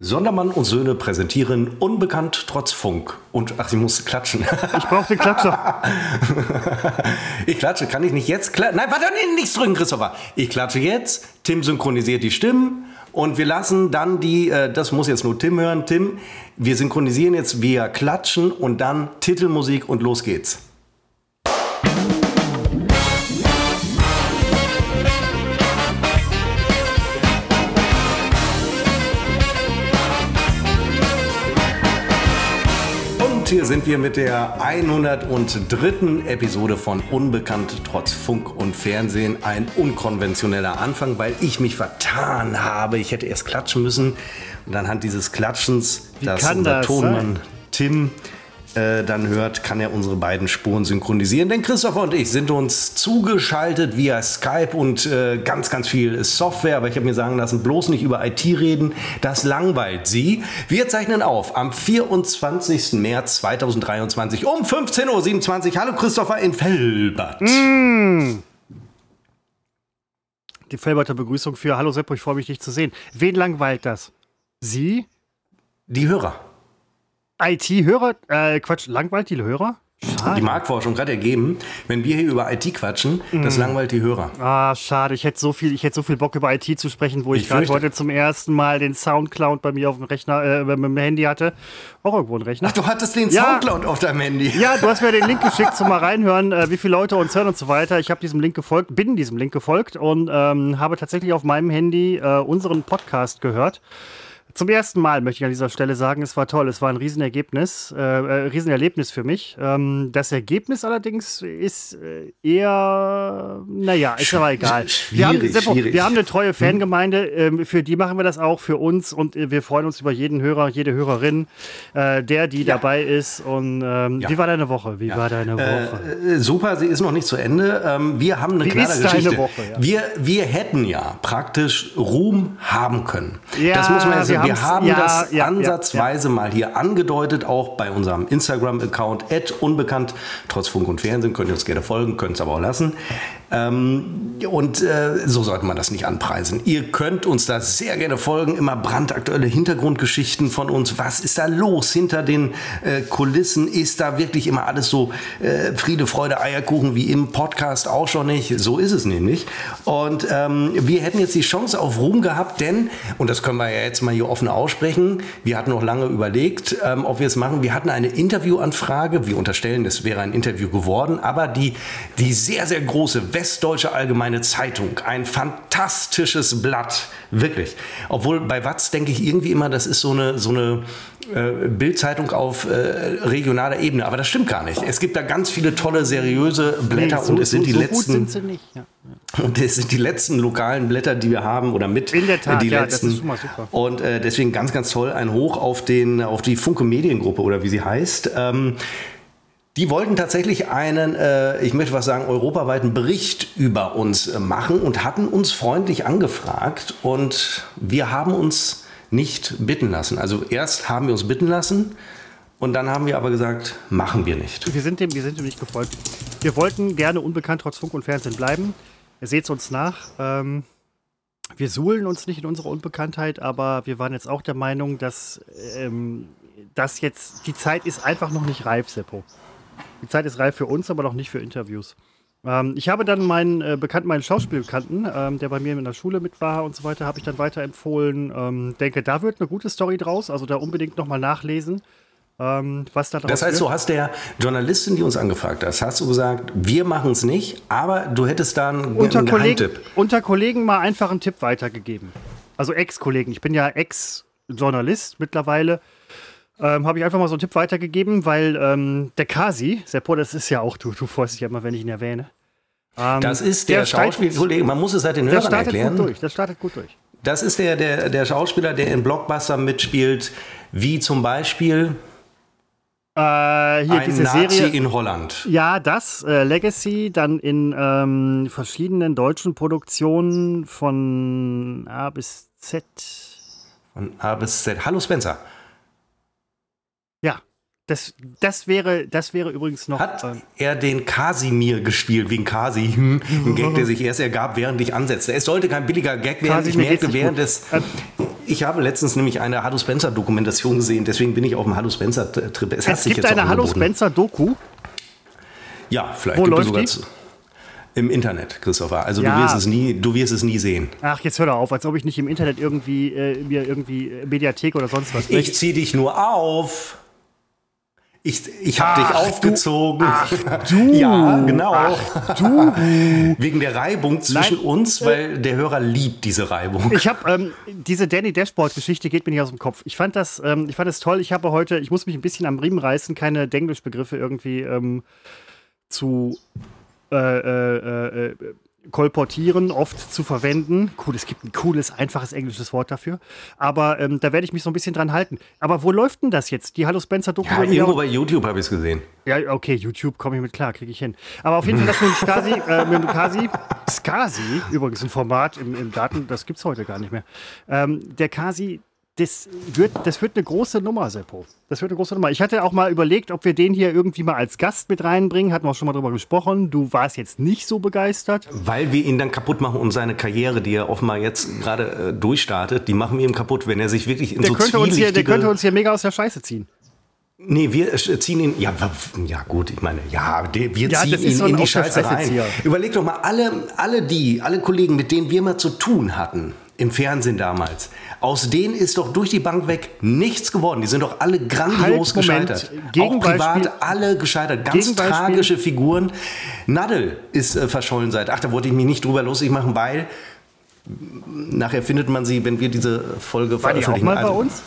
Sondermann und Söhne präsentieren Unbekannt trotz Funk. Und ach, sie musste klatschen. Ich brauche den Klatscher. ich klatsche, kann ich nicht jetzt klatschen? Nein, warte, nichts drücken, Christopher. Ich klatsche jetzt, Tim synchronisiert die Stimmen und wir lassen dann die, äh, das muss jetzt nur Tim hören, Tim, wir synchronisieren jetzt via Klatschen und dann Titelmusik und los geht's. Und hier sind wir mit der 103. Episode von Unbekannt trotz Funk und Fernsehen. Ein unkonventioneller Anfang, weil ich mich vertan habe. Ich hätte erst klatschen müssen. Und anhand dieses Klatschens, Wie das unser Tonmann sein? Tim äh, dann hört, kann er unsere beiden Spuren synchronisieren. Denn Christopher und ich sind uns zugeschaltet via Skype und äh, ganz, ganz viel Software. Aber ich habe mir sagen lassen, bloß nicht über IT reden. Das langweilt Sie. Wir zeichnen auf am 24. März 2023 um 15.27 Uhr. Hallo Christopher in Felbert. Mm. Die Felberter Begrüßung für Hallo Seppo, ich freue mich, dich zu sehen. Wen langweilt das? Sie? Die Hörer. IT-Hörer, äh, Quatsch, langweilt die Hörer? Schade. Die Marktforschung gerade ergeben, wenn wir hier über IT quatschen, mm. das langweilt die Hörer. Ah, schade. Ich hätte so viel, ich hätte so viel Bock über IT zu sprechen, wo ich, ich gerade heute zum ersten Mal den Soundcloud bei mir auf dem Rechner, äh, mit dem Handy hatte. Auch irgendwo ein Rechner. Ach, du hattest den ja. Soundcloud auf deinem Handy. Ja, du hast mir den Link geschickt zum mal reinhören, äh, wie viele Leute uns hören und so weiter. Ich habe diesem Link gefolgt, bin diesem Link gefolgt und ähm, habe tatsächlich auf meinem Handy äh, unseren Podcast gehört. Zum ersten Mal möchte ich an dieser Stelle sagen, es war toll. Es war ein Riesenergebnis, äh, äh, Riesenerlebnis für mich. Ähm, das Ergebnis allerdings ist äh, eher, naja, ist aber egal. Wir haben, Seppo, wir haben, eine treue hm? Fangemeinde, ähm, für die machen wir das auch, für uns und äh, wir freuen uns über jeden Hörer, jede Hörerin, äh, der, die ja. dabei ist. Und ähm, ja. wie war deine Woche? Wie ja. war deine Woche? Äh, super, sie ist noch nicht zu Ende. Ähm, wir haben eine wie klare Geschichte. Woche, wir, wir hätten ja praktisch Ruhm haben können. das muss man ja sagen wir haben ja, das ja, ansatzweise ja, mal hier angedeutet, auch bei unserem Instagram-Account, unbekannt, trotz Funk und Fernsehen, könnt ihr uns gerne folgen, könnt es aber auch lassen. Ähm, und äh, so sollte man das nicht anpreisen. Ihr könnt uns da sehr gerne folgen, immer brandaktuelle Hintergrundgeschichten von uns. Was ist da los hinter den äh, Kulissen? Ist da wirklich immer alles so äh, Friede, Freude, Eierkuchen wie im Podcast auch schon nicht? So ist es nämlich. Und ähm, wir hätten jetzt die Chance auf Ruhm gehabt, denn, und das können wir ja jetzt mal hier offen aussprechen, wir hatten noch lange überlegt, ähm, ob wir es machen. Wir hatten eine Interviewanfrage. Wir unterstellen, es wäre ein Interview geworden, aber die, die sehr, sehr große Westdeutsche Allgemeine Zeitung. Ein fantastisches Blatt, wirklich. Obwohl bei Watz denke ich irgendwie immer, das ist so eine, so eine äh, Bildzeitung auf äh, regionaler Ebene. Aber das stimmt gar nicht. Es gibt da ganz viele tolle, seriöse Blätter nee, so, und es sind so, die so letzten. Sind sie nicht. Ja. Und es sind die letzten lokalen Blätter, die wir haben oder mit In der Tat, die ja, letzten. Das ist mal super. Und äh, deswegen ganz, ganz toll ein Hoch auf den auf die Funke Mediengruppe oder wie sie heißt. Ähm, die wollten tatsächlich einen, äh, ich möchte was sagen, europaweiten Bericht über uns äh, machen und hatten uns freundlich angefragt und wir haben uns nicht bitten lassen. Also erst haben wir uns bitten lassen und dann haben wir aber gesagt, machen wir nicht. Wir sind dem, wir sind dem nicht gefolgt. Wir wollten gerne unbekannt trotz Funk und Fernsehen bleiben. Seht es uns nach. Ähm, wir suhlen uns nicht in unserer Unbekanntheit, aber wir waren jetzt auch der Meinung, dass ähm, das jetzt, die Zeit ist einfach noch nicht reif, Seppo. Die Zeit ist reif für uns, aber noch nicht für Interviews. Ähm, ich habe dann meinen äh, Bekannten, meinen Schauspielbekannten, ähm, der bei mir in der Schule mit war und so weiter, habe ich dann weiterempfohlen. Ähm, denke, da wird eine gute Story draus, also da unbedingt nochmal nachlesen. Ähm, was da draus das heißt, wird. du hast der Journalistin, die uns angefragt hat, hast du gesagt, wir machen es nicht, aber du hättest da einen, unter einen Kollegen. Unter Kollegen mal einfach einen Tipp weitergegeben. Also Ex-Kollegen. Ich bin ja Ex-Journalist mittlerweile. Ähm, habe ich einfach mal so einen Tipp weitergegeben, weil ähm, der Kasi, Seppo, das ist ja auch, du, du freust dich ja immer, wenn ich ihn erwähne. Ähm, das ist der, der Schauspieler, man muss es halt den Hörern erklären. Gut durch, das startet gut durch. Das ist der, der, der Schauspieler, der in Blockbuster mitspielt, wie zum Beispiel äh, hier ein diese Nazi Serie. in Holland. Ja, das, äh, Legacy, dann in ähm, verschiedenen deutschen Produktionen von A bis Z. Von A bis Z. Hallo Spencer. Das, das, wäre, das wäre übrigens noch. Hat ähm, er den Kasimir gespielt, wegen Kasi? Hm, ein Gag, der sich erst ergab, während ich ansetzte. Es sollte kein billiger Gag werden. Kasimir ich merkte während des. Ich habe letztens nämlich eine Hallo Spencer Dokumentation gesehen, deswegen bin ich auf dem Hallo Spencer Trip. Es, es gibt eine Hallo Spencer Doku. Ja, vielleicht Wo gibt läuft sogar die? im Internet, Christopher. Also ja. du wirst es nie, du wirst es nie sehen. Ach, jetzt hör doch auf, als ob ich nicht im Internet irgendwie äh, mir irgendwie äh, Mediathek oder sonst was. Ich zieh dich nur auf. Ich, ich habe dich aufgezogen. Du, ach, du. ja, genau. Ach, du. Wegen der Reibung zwischen Nein, uns, weil der Hörer liebt diese Reibung. Ich habe ähm, diese Danny Dashboard-Geschichte geht mir nicht aus dem Kopf. Ich fand das, ähm, ich fand das toll. Ich habe heute, ich muss mich ein bisschen am Riemen reißen, keine Denglisch-Begriffe irgendwie ähm, zu äh, äh, äh, kolportieren, oft zu verwenden. Cool, es gibt ein cooles, einfaches englisches Wort dafür. Aber ähm, da werde ich mich so ein bisschen dran halten. Aber wo läuft denn das jetzt? Die Hallo Spencer Doku? Ja, irgendwo bei YouTube habe ich es gesehen. Ja, okay, YouTube komme ich mit klar, kriege ich hin. Aber auf jeden Fall das mit dem Skasi, äh, mit dem Kasi, Skasi, übrigens ein Format im, im Daten, das gibt es heute gar nicht mehr. Ähm, der Kasi, das wird, das wird eine große Nummer, Seppo. Das wird eine große Nummer. Ich hatte auch mal überlegt, ob wir den hier irgendwie mal als Gast mit reinbringen. Hatten wir auch schon mal drüber gesprochen. Du warst jetzt nicht so begeistert. Weil wir ihn dann kaputt machen und seine Karriere, die er offenbar jetzt gerade äh, durchstartet, die machen wir ihm kaputt, wenn er sich wirklich in der so könnte uns hier, Der könnte uns hier mega aus der Scheiße ziehen. Nee, wir ziehen ihn, ja, ja gut, ich meine, ja, wir ja, ziehen ihn so in die Scheiße rein. Überleg doch mal, alle, alle die, alle Kollegen, mit denen wir mal zu tun hatten, im Fernsehen damals. Aus denen ist doch durch die Bank weg nichts geworden. Die sind doch alle grandios halt, gescheitert. Auch privat alle gescheitert. Ganz tragische Figuren. Nadel ist äh, verschollen seit. Ach, da wollte ich mich nicht drüber lustig machen, weil nachher findet man sie, wenn wir diese Folge War veröffentlichen. Die auch mal also, bei uns?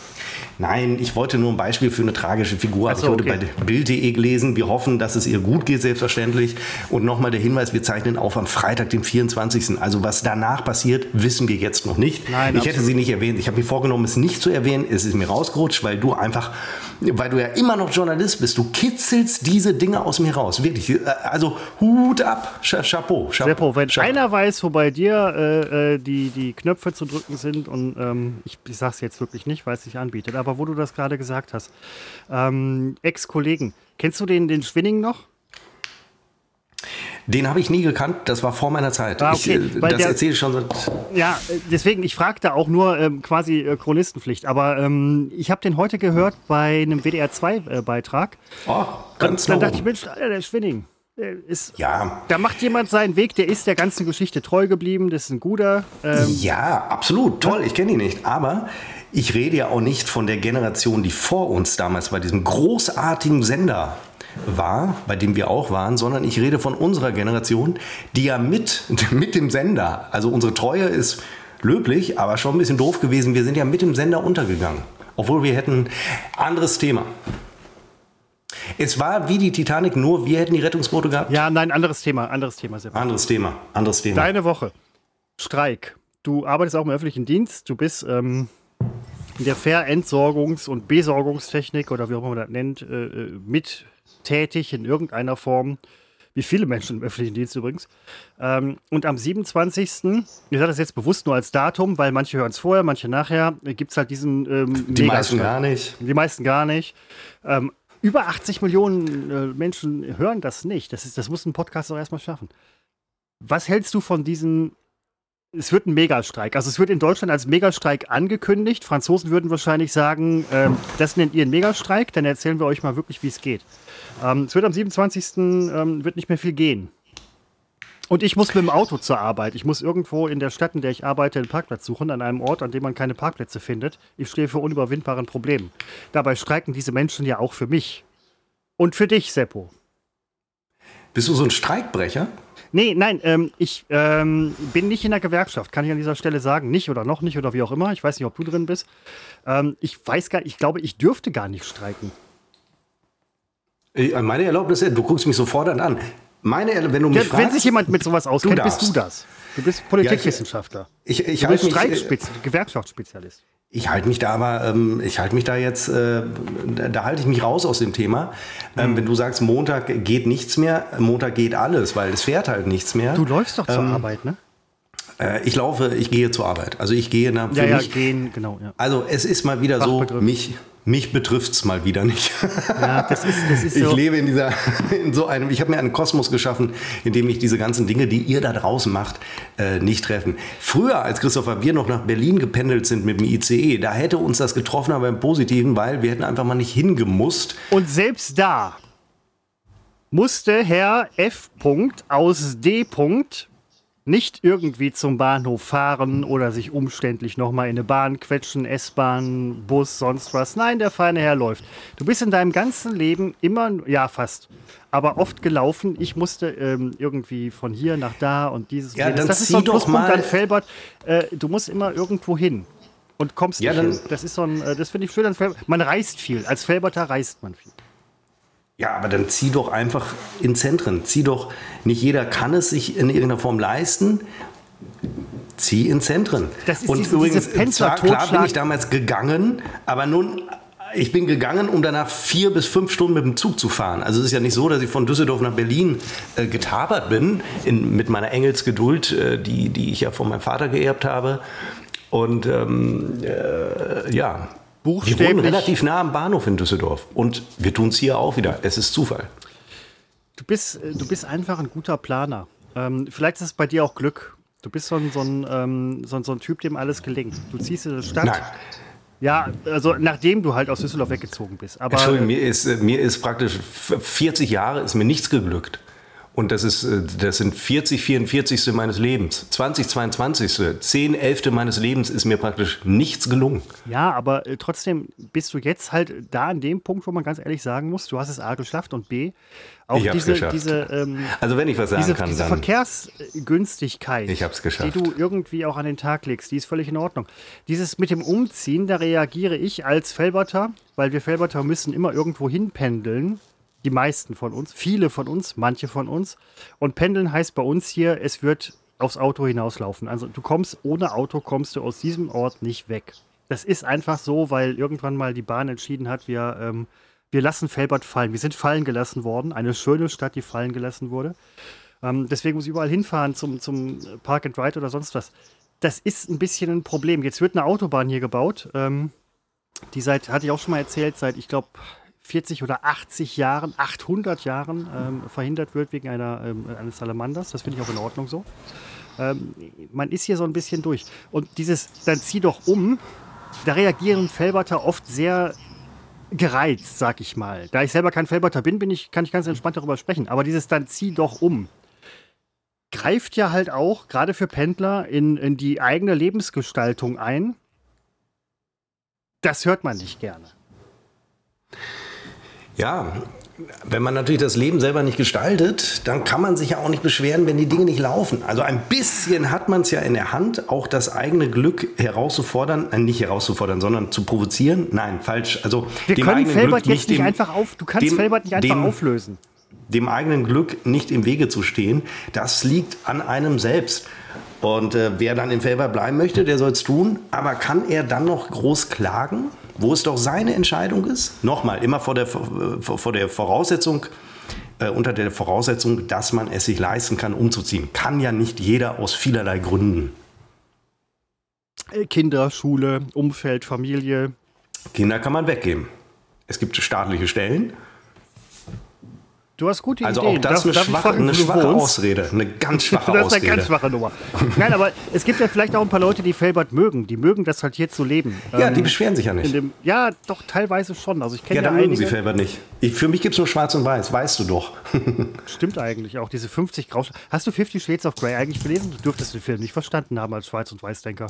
Nein, ich wollte nur ein Beispiel für eine tragische Figur. Also, so, ich wurde okay. bei Bild.de gelesen. Wir hoffen, dass es ihr gut geht, selbstverständlich. Und nochmal der Hinweis, wir zeichnen auf am Freitag, den 24. Also was danach passiert, wissen wir jetzt noch nicht. Nein, ich absolut. hätte sie nicht erwähnt. Ich habe mir vorgenommen, es nicht zu erwähnen. Es ist mir rausgerutscht, weil du einfach, weil du ja immer noch Journalist bist. Du kitzelst diese Dinge aus mir raus. Wirklich. Also Hut ab. Chapeau. Chapeau. Seppo, wenn Chapeau. einer weiß, wo bei dir äh, äh, die, die Knöpfe zu drücken sind und ähm, ich, ich sage es jetzt wirklich nicht, weil es sich anbietet, aber wo du das gerade gesagt hast. Ähm, Ex-Kollegen. Kennst du den, den Schwinning noch? Den habe ich nie gekannt, das war vor meiner Zeit. Ah, okay. ich, äh, das erzähle ich schon seit. Ja, deswegen, ich fragte auch nur ähm, quasi äh, Chronistenpflicht. Aber ähm, ich habe den heute gehört bei einem WDR 2-Beitrag. Äh, oh, ganz Dann, dann dachte ich, Mensch, der Schwinning. Ist, ja. Da macht jemand seinen Weg, der ist der ganzen Geschichte treu geblieben, das ist ein guter. Ähm, ja, absolut, toll, ich kenne ihn nicht. Aber ich rede ja auch nicht von der Generation, die vor uns damals bei diesem großartigen Sender war, bei dem wir auch waren, sondern ich rede von unserer Generation, die ja mit, mit dem Sender, also unsere Treue ist löblich, aber schon ein bisschen doof gewesen. Wir sind ja mit dem Sender untergegangen, obwohl wir hätten anderes Thema. Es war wie die Titanic, nur wir hätten die Rettungsboote gehabt. Ja, nein, anderes Thema, anderes Thema. Sebastian. Anderes Thema, anderes Thema. Deine Woche. Streik. Du arbeitest auch im öffentlichen Dienst. Du bist ähm, in der Verentsorgungs- und Besorgungstechnik oder wie auch immer man das nennt, äh, äh, mit tätig in irgendeiner Form. Wie viele Menschen im öffentlichen Dienst übrigens. Ähm, und am 27. Ich sage das jetzt bewusst nur als Datum, weil manche hören es vorher, manche nachher, gibt es halt diesen. Ähm, die meisten gar nicht. Die meisten gar nicht. Ähm, über 80 Millionen äh, Menschen hören das nicht. Das, ist, das muss ein Podcast auch erstmal schaffen. Was hältst du von diesen es wird ein Megastreik. Also es wird in Deutschland als Megastreik angekündigt. Franzosen würden wahrscheinlich sagen, ähm, das nennt ihr einen Megastreik, dann erzählen wir euch mal wirklich, wie es geht. Ähm, es wird am 27. Ähm, wird nicht mehr viel gehen. Und ich muss mit dem Auto zur Arbeit. Ich muss irgendwo in der Stadt, in der ich arbeite, einen Parkplatz suchen, an einem Ort, an dem man keine Parkplätze findet. Ich stehe vor unüberwindbaren Problemen. Dabei streiken diese Menschen ja auch für mich. Und für dich, Seppo. Bist du so ein Streikbrecher? Nee, nein, ähm, ich ähm, bin nicht in der Gewerkschaft, kann ich an dieser Stelle sagen. Nicht oder noch nicht oder wie auch immer. Ich weiß nicht, ob du drin bist. Ähm, ich weiß gar ich glaube, ich dürfte gar nicht streiken. Äh, meine Erlaubnis, du guckst mich sofort an. Meine, wenn du mich ja, fragst, Wenn sich jemand mit sowas auskennt, du bist du das. Du bist Politikwissenschaftler. Ja, ich, ich, ich du bist Streikspezi Gewerkschaftsspezialist. Ich halte mich da aber, ähm, ich halte mich da jetzt, äh, da, halte ich mich raus aus dem Thema. Ähm, mhm. Wenn du sagst, Montag geht nichts mehr, Montag geht alles, weil es fährt halt nichts mehr. Du läufst doch zur ähm, Arbeit, ne? Äh, ich laufe, ich gehe zur Arbeit. Also ich gehe nach ja, ja, gehen, genau. Ja. Also es ist mal wieder so, mich, mich betrifft es mal wieder nicht. Ja, das ist, das ist so. Ich lebe in dieser, in so einem, ich habe mir einen Kosmos geschaffen, in dem mich diese ganzen Dinge, die ihr da draußen macht, äh, nicht treffen. Früher, als Christopher wir noch nach Berlin gependelt sind mit dem ICE, da hätte uns das getroffen, aber im Positiven, weil wir hätten einfach mal nicht hingemusst. Und selbst da musste Herr F. aus D nicht irgendwie zum Bahnhof fahren oder sich umständlich nochmal in eine Bahn quetschen, S-Bahn, Bus, sonst was. Nein, der feine Herr läuft. Du bist in deinem ganzen Leben immer, ja fast, aber oft gelaufen. Ich musste ähm, irgendwie von hier nach da und dieses. Ja, das ist so ein mal. An Felbert. Äh, du musst immer irgendwo hin und kommst ja, nicht hin. Das ist so ein, äh, das finde ich schön. Man reist viel. Als Felberter reist man viel. Ja, aber dann zieh doch einfach in Zentren. Zieh doch, nicht jeder kann es sich in irgendeiner Form leisten. Zieh in Zentren. Das ist Und diese, übrigens, diese zwar, klar bin ich damals gegangen, aber nun ich bin gegangen, um danach vier bis fünf Stunden mit dem Zug zu fahren. Also es ist ja nicht so, dass ich von Düsseldorf nach Berlin äh, getabert bin, in, mit meiner Engelsgeduld, äh, die, die ich ja von meinem Vater geerbt habe. Und ähm, äh, ja, Buchstäblich. Wir wohnen relativ nah am Bahnhof in Düsseldorf. Und wir tun es hier auch wieder. Es ist Zufall. Du bist, äh, du bist einfach ein guter Planer. Ähm, vielleicht ist es bei dir auch Glück. Du bist so ein, so ein, ähm, so ein, so ein Typ, dem alles gelingt. Du ziehst in die Stadt. Nein. Ja, also nachdem du halt aus Düsseldorf weggezogen bist. Aber, Entschuldigung, mir ist, äh, mir ist praktisch 40 Jahre ist mir nichts geglückt. Und das, ist, äh, das sind 40, 44. meines Lebens. 20, 22. 10, 11. meines Lebens ist mir praktisch nichts gelungen. Ja, aber äh, trotzdem bist du jetzt halt da an dem Punkt, wo man ganz ehrlich sagen muss, du hast es A geschafft und B, auch ich diese, diese, ähm, also wenn ich was sagen diese, kann, diese dann Verkehrsgünstigkeit, ich hab's geschafft. die du irgendwie auch an den Tag legst, die ist völlig in Ordnung. Dieses mit dem Umziehen, da reagiere ich als Felberter, weil wir Felberter müssen immer irgendwo hinpendeln die meisten von uns, viele von uns, manche von uns. Und pendeln heißt bei uns hier, es wird aufs Auto hinauslaufen. Also du kommst ohne Auto, kommst du aus diesem Ort nicht weg. Das ist einfach so, weil irgendwann mal die Bahn entschieden hat, wir, ähm, wir lassen Felbert fallen. Wir sind fallen gelassen worden. Eine schöne Stadt, die fallen gelassen wurde. Ähm, deswegen muss ich überall hinfahren zum, zum Park and Ride oder sonst was. Das ist ein bisschen ein Problem. Jetzt wird eine Autobahn hier gebaut. Ähm, die seit, hatte ich auch schon mal erzählt, seit, ich glaube, 40 oder 80 Jahren, 800 Jahren ähm, verhindert wird wegen einer, ähm, eines Salamanders. Das finde ich auch in Ordnung so. Ähm, man ist hier so ein bisschen durch. Und dieses, dann zieh doch um, da reagieren Felberter oft sehr gereizt, sag ich mal. Da ich selber kein Felberter bin, bin ich, kann ich ganz entspannt darüber sprechen. Aber dieses dann zieh doch um greift ja halt auch, gerade für Pendler, in, in die eigene Lebensgestaltung ein. Das hört man nicht gerne. Ja, wenn man natürlich das Leben selber nicht gestaltet, dann kann man sich ja auch nicht beschweren, wenn die Dinge nicht laufen. Also ein bisschen hat man es ja in der Hand, auch das eigene Glück herauszufordern, äh, nicht herauszufordern, sondern zu provozieren. Nein, falsch. Also wir dem können Felbert jetzt nicht dem, einfach auf, du kannst dem, Felbert nicht einfach dem, auflösen. Dem eigenen Glück nicht im Wege zu stehen, das liegt an einem selbst. Und äh, wer dann im Felbert bleiben möchte, der soll es tun. Aber kann er dann noch groß klagen? Wo es doch seine Entscheidung ist. Nochmal, immer vor der, vor der Voraussetzung, äh, unter der Voraussetzung, dass man es sich leisten kann, umzuziehen. Kann ja nicht jeder aus vielerlei Gründen. Kinder, Schule, Umfeld, Familie. Kinder kann man weggeben. Es gibt staatliche Stellen, Du hast gute also Ideen. Also auch das darf, eine, schwache, eine schwache Ausrede, eine ganz schwache das ist eine ganz schwache Nummer. Nein, aber es gibt ja vielleicht auch ein paar Leute, die Felbert mögen. Die mögen das halt hier zu leben. Ja, ähm, die beschweren sich ja nicht. Dem, ja, doch, teilweise schon. Also ich kenne ja, dann ja mögen sie Felbert nicht. Ich, für mich gibt es nur schwarz und weiß, weißt du doch. Stimmt eigentlich auch, diese 50 Grau. Hast du 50 Shades of Grey eigentlich gelesen? Du dürftest den Film nicht verstanden haben als Schwarz- und Weißdenker.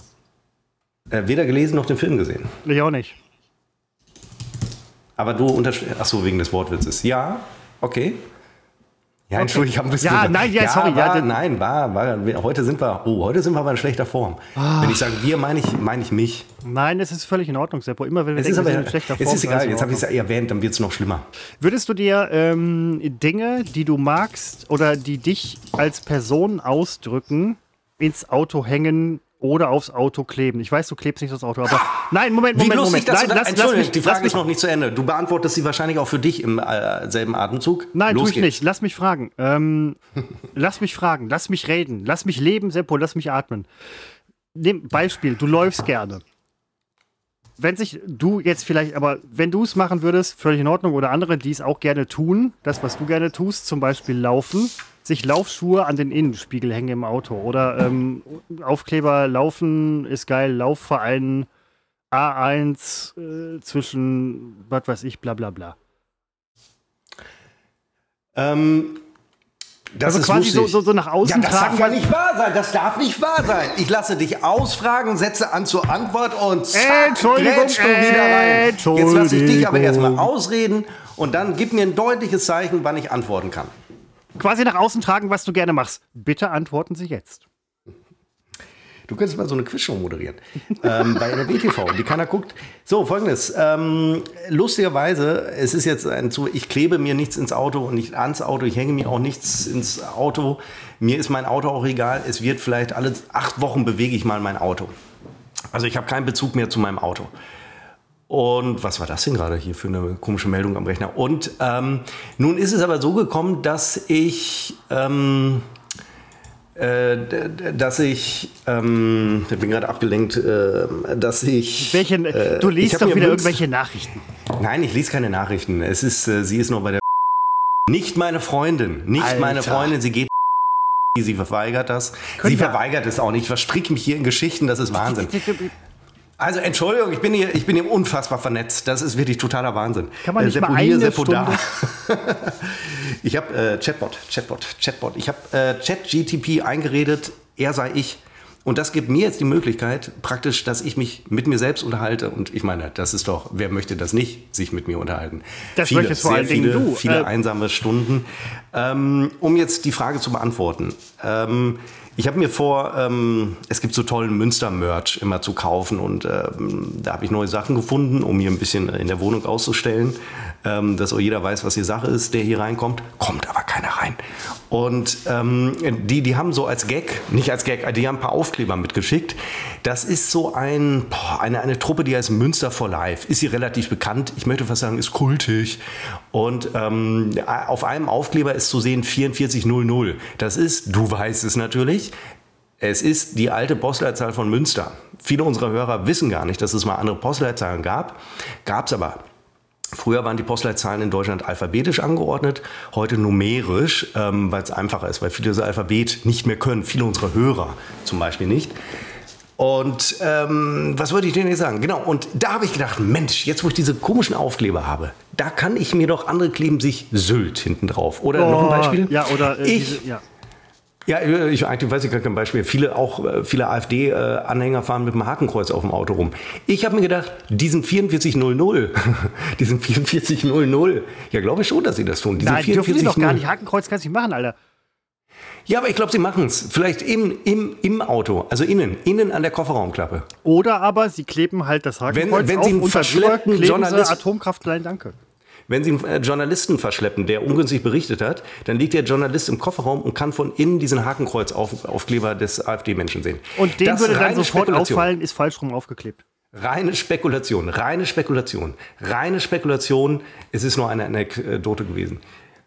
Äh, weder gelesen noch den Film gesehen. Ich auch nicht. Aber du unterstützt. Achso, wegen des Wortwitzes. Ja, okay. Ja, Entschuldigung, ich habe ein bisschen. Ja, nein, ja, sorry. War, ja, nein, war, war, heute sind wir, oh, heute sind wir aber in schlechter Form. Ach. Wenn ich sage wir, meine ich, meine ich mich. Nein, es ist völlig in Ordnung, Seppo. Immer wenn wir es denken, ist aber, wir sind in schlechter Form. Es ist egal, jetzt habe ich es ja erwähnt, dann wird es noch schlimmer. Würdest du dir ähm, Dinge, die du magst oder die dich als Person ausdrücken, ins Auto hängen oder aufs Auto kleben. Ich weiß, du klebst nicht aufs Auto, aber nein, Moment, Moment, Moment. Dass nein, lass, lass mich, die Frage ist noch nicht zu Ende. Du beantwortest sie wahrscheinlich auch für dich im äh, selben Atemzug. Nein, Los tue ich geht's. nicht. Lass mich fragen. Ähm, lass mich fragen. Lass mich reden. Lass mich leben, Seppo. Lass mich atmen. Nehm, Beispiel. Du läufst gerne. wenn sich du jetzt vielleicht, aber wenn du es machen würdest, völlig in Ordnung, oder andere, die es auch gerne tun, das, was du gerne tust, zum Beispiel laufen, sich Laufschuhe an den Innenspiegel hängen im Auto oder ähm, Aufkleber laufen ist geil, Laufverein A1 äh, zwischen, was weiß ich, bla bla bla. Ähm, das also ist quasi so, so, so, nach außen ja, das tragen. darf ja nicht wahr sein. Das darf nicht wahr sein. Ich lasse dich ausfragen, setze an zur Antwort und zack, Entschuldigung, du wieder rein. Jetzt lasse ich dich aber erstmal ausreden und dann gib mir ein deutliches Zeichen, wann ich antworten kann. Quasi nach außen tragen, was du gerne machst. Bitte antworten Sie jetzt. Du könntest mal so eine Quizshow moderieren. ähm, bei NRW-TV, die keiner guckt. So, folgendes. Ähm, lustigerweise, es ist jetzt ein zu, ich klebe mir nichts ins Auto und nicht ans Auto, ich hänge mir auch nichts ins Auto. Mir ist mein Auto auch egal. Es wird vielleicht alle acht Wochen bewege ich mal mein Auto. Also ich habe keinen Bezug mehr zu meinem Auto. Und was war das denn gerade hier für eine komische Meldung am Rechner? Und ähm, nun ist es aber so gekommen, dass ich ähm, äh, dass ich, ähm, ich bin gerade abgelenkt, äh, dass ich. Welche, äh, du liest doch wieder irgendwelche Nachrichten. Nein, ich lese keine Nachrichten. Es ist, äh, sie ist noch bei der. Nicht meine Freundin, nicht Alter. meine Freundin. Sie geht. Sie verweigert das. Können sie verweigert es auch nicht. Ich verstricke mich hier in Geschichten, das ist Wahnsinn. Also Entschuldigung, ich bin hier, ich bin hier unfassbar vernetzt. Das ist wirklich totaler Wahnsinn. Kann man nicht äh, mal eine Seppo Stunde? ich habe äh, Chatbot, Chatbot, Chatbot. Ich habe äh, ChatGTP eingeredet, er sei ich. Und das gibt mir jetzt die Möglichkeit, praktisch, dass ich mich mit mir selbst unterhalte. Und ich meine, das ist doch, wer möchte das nicht, sich mit mir unterhalten? Das viele, möchtest vor allen Dingen du. Viele äh, einsame Stunden. Ähm, um jetzt die Frage zu beantworten. Ähm, ich habe mir vor, ähm, es gibt so tollen Münster-Merch immer zu kaufen und ähm, da habe ich neue Sachen gefunden, um hier ein bisschen in der Wohnung auszustellen, ähm, dass auch jeder weiß, was die Sache ist, der hier reinkommt. Kommt aber keiner rein. Und ähm, die, die haben so als Gag, nicht als Gag, die haben ein paar Aufkleber mitgeschickt. Das ist so ein, boah, eine, eine Truppe, die heißt Münster for Life. Ist sie relativ bekannt. Ich möchte fast sagen, ist kultig. Und ähm, auf einem Aufkleber ist zu sehen 4400. Das ist, du weißt es natürlich, es ist die alte Postleitzahl von Münster. Viele unserer Hörer wissen gar nicht, dass es mal andere Postleitzahlen gab. Gab es aber. Früher waren die Postleitzahlen in Deutschland alphabetisch angeordnet, heute numerisch, ähm, weil es einfacher ist, weil viele das Alphabet nicht mehr können, viele unserer Hörer zum Beispiel nicht. Und ähm, was wollte ich denn jetzt sagen? Genau, und da habe ich gedacht, Mensch, jetzt wo ich diese komischen Aufkleber habe, da kann ich mir doch andere kleben sich Sylt hinten drauf. Oder oh, noch ein Beispiel? Ja, oder äh, ich, diese, ja. Ja, ich eigentlich weiß ich gar kein Beispiel. Viele auch äh, viele AfD-Anhänger fahren mit einem Hakenkreuz auf dem Auto rum. Ich habe mir gedacht, diesen 4400, diesen 4400, ja, glaube ich schon, dass sie das tun. Diesen Nein, 44 dürfen sie doch gar nicht. Hakenkreuz kannst du nicht machen, Alter. Ja, aber ich glaube, sie machen es. Vielleicht im, im, im Auto, also innen, innen an der Kofferraumklappe. Oder aber sie kleben halt das Hakenkreuz wenn, wenn auf sie einen und verschleppten Journalist Atomkraft, nein, danke. Wenn Sie einen äh, Journalisten verschleppen, der ungünstig berichtet hat, dann liegt der Journalist im Kofferraum und kann von innen diesen Hakenkreuz-Aufkleber des AfD-Menschen sehen. Und den das würde dann sofort auffallen, ist falsch rum aufgeklebt. Reine Spekulation, reine Spekulation, reine Spekulation. Es ist nur eine Anekdote gewesen.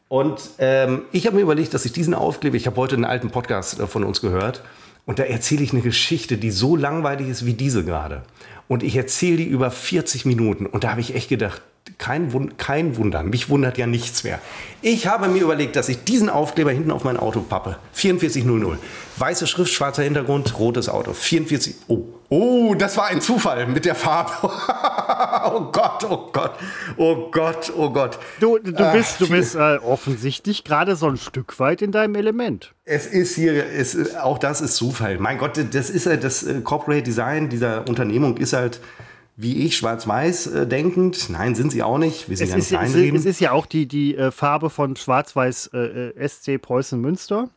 Und ähm, ich habe mir überlegt, dass ich diesen Aufkleber, ich habe heute einen alten Podcast äh, von uns gehört, und da erzähle ich eine Geschichte, die so langweilig ist wie diese gerade. Und ich erzähle die über 40 Minuten. Und da habe ich echt gedacht, kein, Wund kein Wunder. Mich wundert ja nichts mehr. Ich habe mir überlegt, dass ich diesen Aufkleber hinten auf mein Auto pappe. 4400. Weiße Schrift, schwarzer Hintergrund, rotes Auto. 44. Oh, oh, das war ein Zufall mit der Farbe. oh Gott, oh Gott, oh Gott, oh Gott. Du, du bist, du bist äh, offensichtlich gerade so ein Stück weit in deinem Element. Es ist hier, es, auch das ist Zufall. Mein Gott, das ist halt das äh, Corporate Design dieser Unternehmung ist halt wie ich schwarz-weiß äh, denkend. Nein, sind sie auch nicht. Wir sind es, ja nicht ist, es ist ja auch die, die äh, Farbe von schwarz-weiß äh, äh SC Preußen Münster.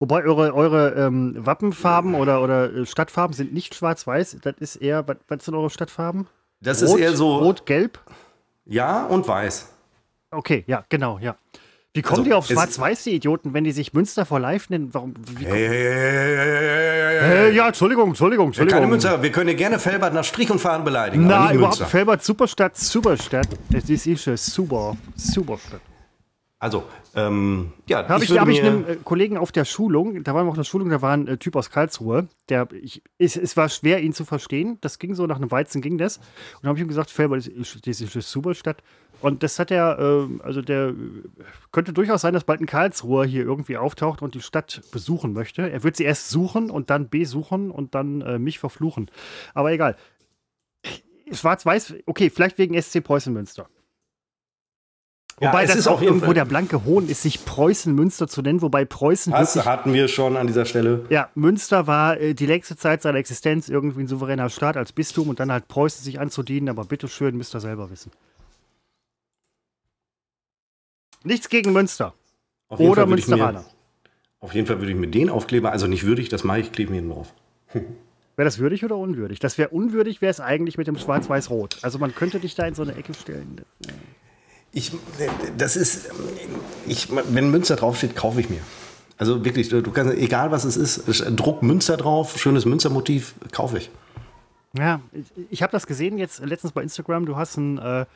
Wobei eure, eure ähm, Wappenfarben oder, oder äh, Stadtfarben sind nicht schwarz-weiß. Das ist eher, was, was sind eure Stadtfarben? Das Rot, ist eher so. Rot-Gelb? Ja, und weiß. Okay, ja, genau, ja. Wie kommen also, die auf Schwarz-Weiß, die Idioten, wenn die sich Münster vor Live nennen? Warum? Wie hey, hey, hey, hey, ja, Entschuldigung, Entschuldigung, Entschuldigung. Keine Münster, wir können gerne Felbert nach Strich und Fahren beleidigen. Nein, überhaupt Felbert, Superstadt, Superstadt. Es ist eine super, super Stadt. Also, ähm, ja, habe ich, hab ich einem äh, Kollegen auf der Schulung, da war noch eine Schulung, da war ein äh, Typ aus Karlsruhe, der, ich, es, es, war schwer, ihn zu verstehen. Das ging so, nach einem Weizen ging das. Und dann habe ich ihm gesagt, Felber, das ist, das ist eine super Stadt. Und das hat er, äh, also der könnte durchaus sein, dass bald ein Karlsruher hier irgendwie auftaucht und die Stadt besuchen möchte. Er wird sie erst suchen und dann besuchen und dann äh, mich verfluchen. Aber egal. Schwarz-Weiß, okay, vielleicht wegen SC Preußen Münster. Wobei ja, das auch irgendwo der blanke Hohn ist, sich Preußen-Münster zu nennen, wobei Preußen. Das wirklich, hatten wir schon an dieser Stelle. Ja, Münster war äh, die längste Zeit seiner Existenz irgendwie ein souveräner Staat als Bistum und dann halt Preußen sich anzudienen, aber bitteschön, müsst ihr selber wissen. Nichts gegen Münster. Oder Münsteraner. auf jeden Fall würde ich mir den Aufkleber, also nicht würdig, das mache ich, klebe mir drauf. Wäre das würdig oder unwürdig? Das wäre unwürdig, wäre es eigentlich mit dem Schwarz-Weiß-Rot. Also man könnte dich da in so eine Ecke stellen. Ich, das ist, ich, wenn Münster draufsteht, kaufe ich mir. Also wirklich, du kannst, egal was es ist, Druck Münster drauf, schönes Münstermotiv, kaufe ich. Ja, ich, habe das gesehen jetzt letztens bei Instagram. Du hast ein, äh,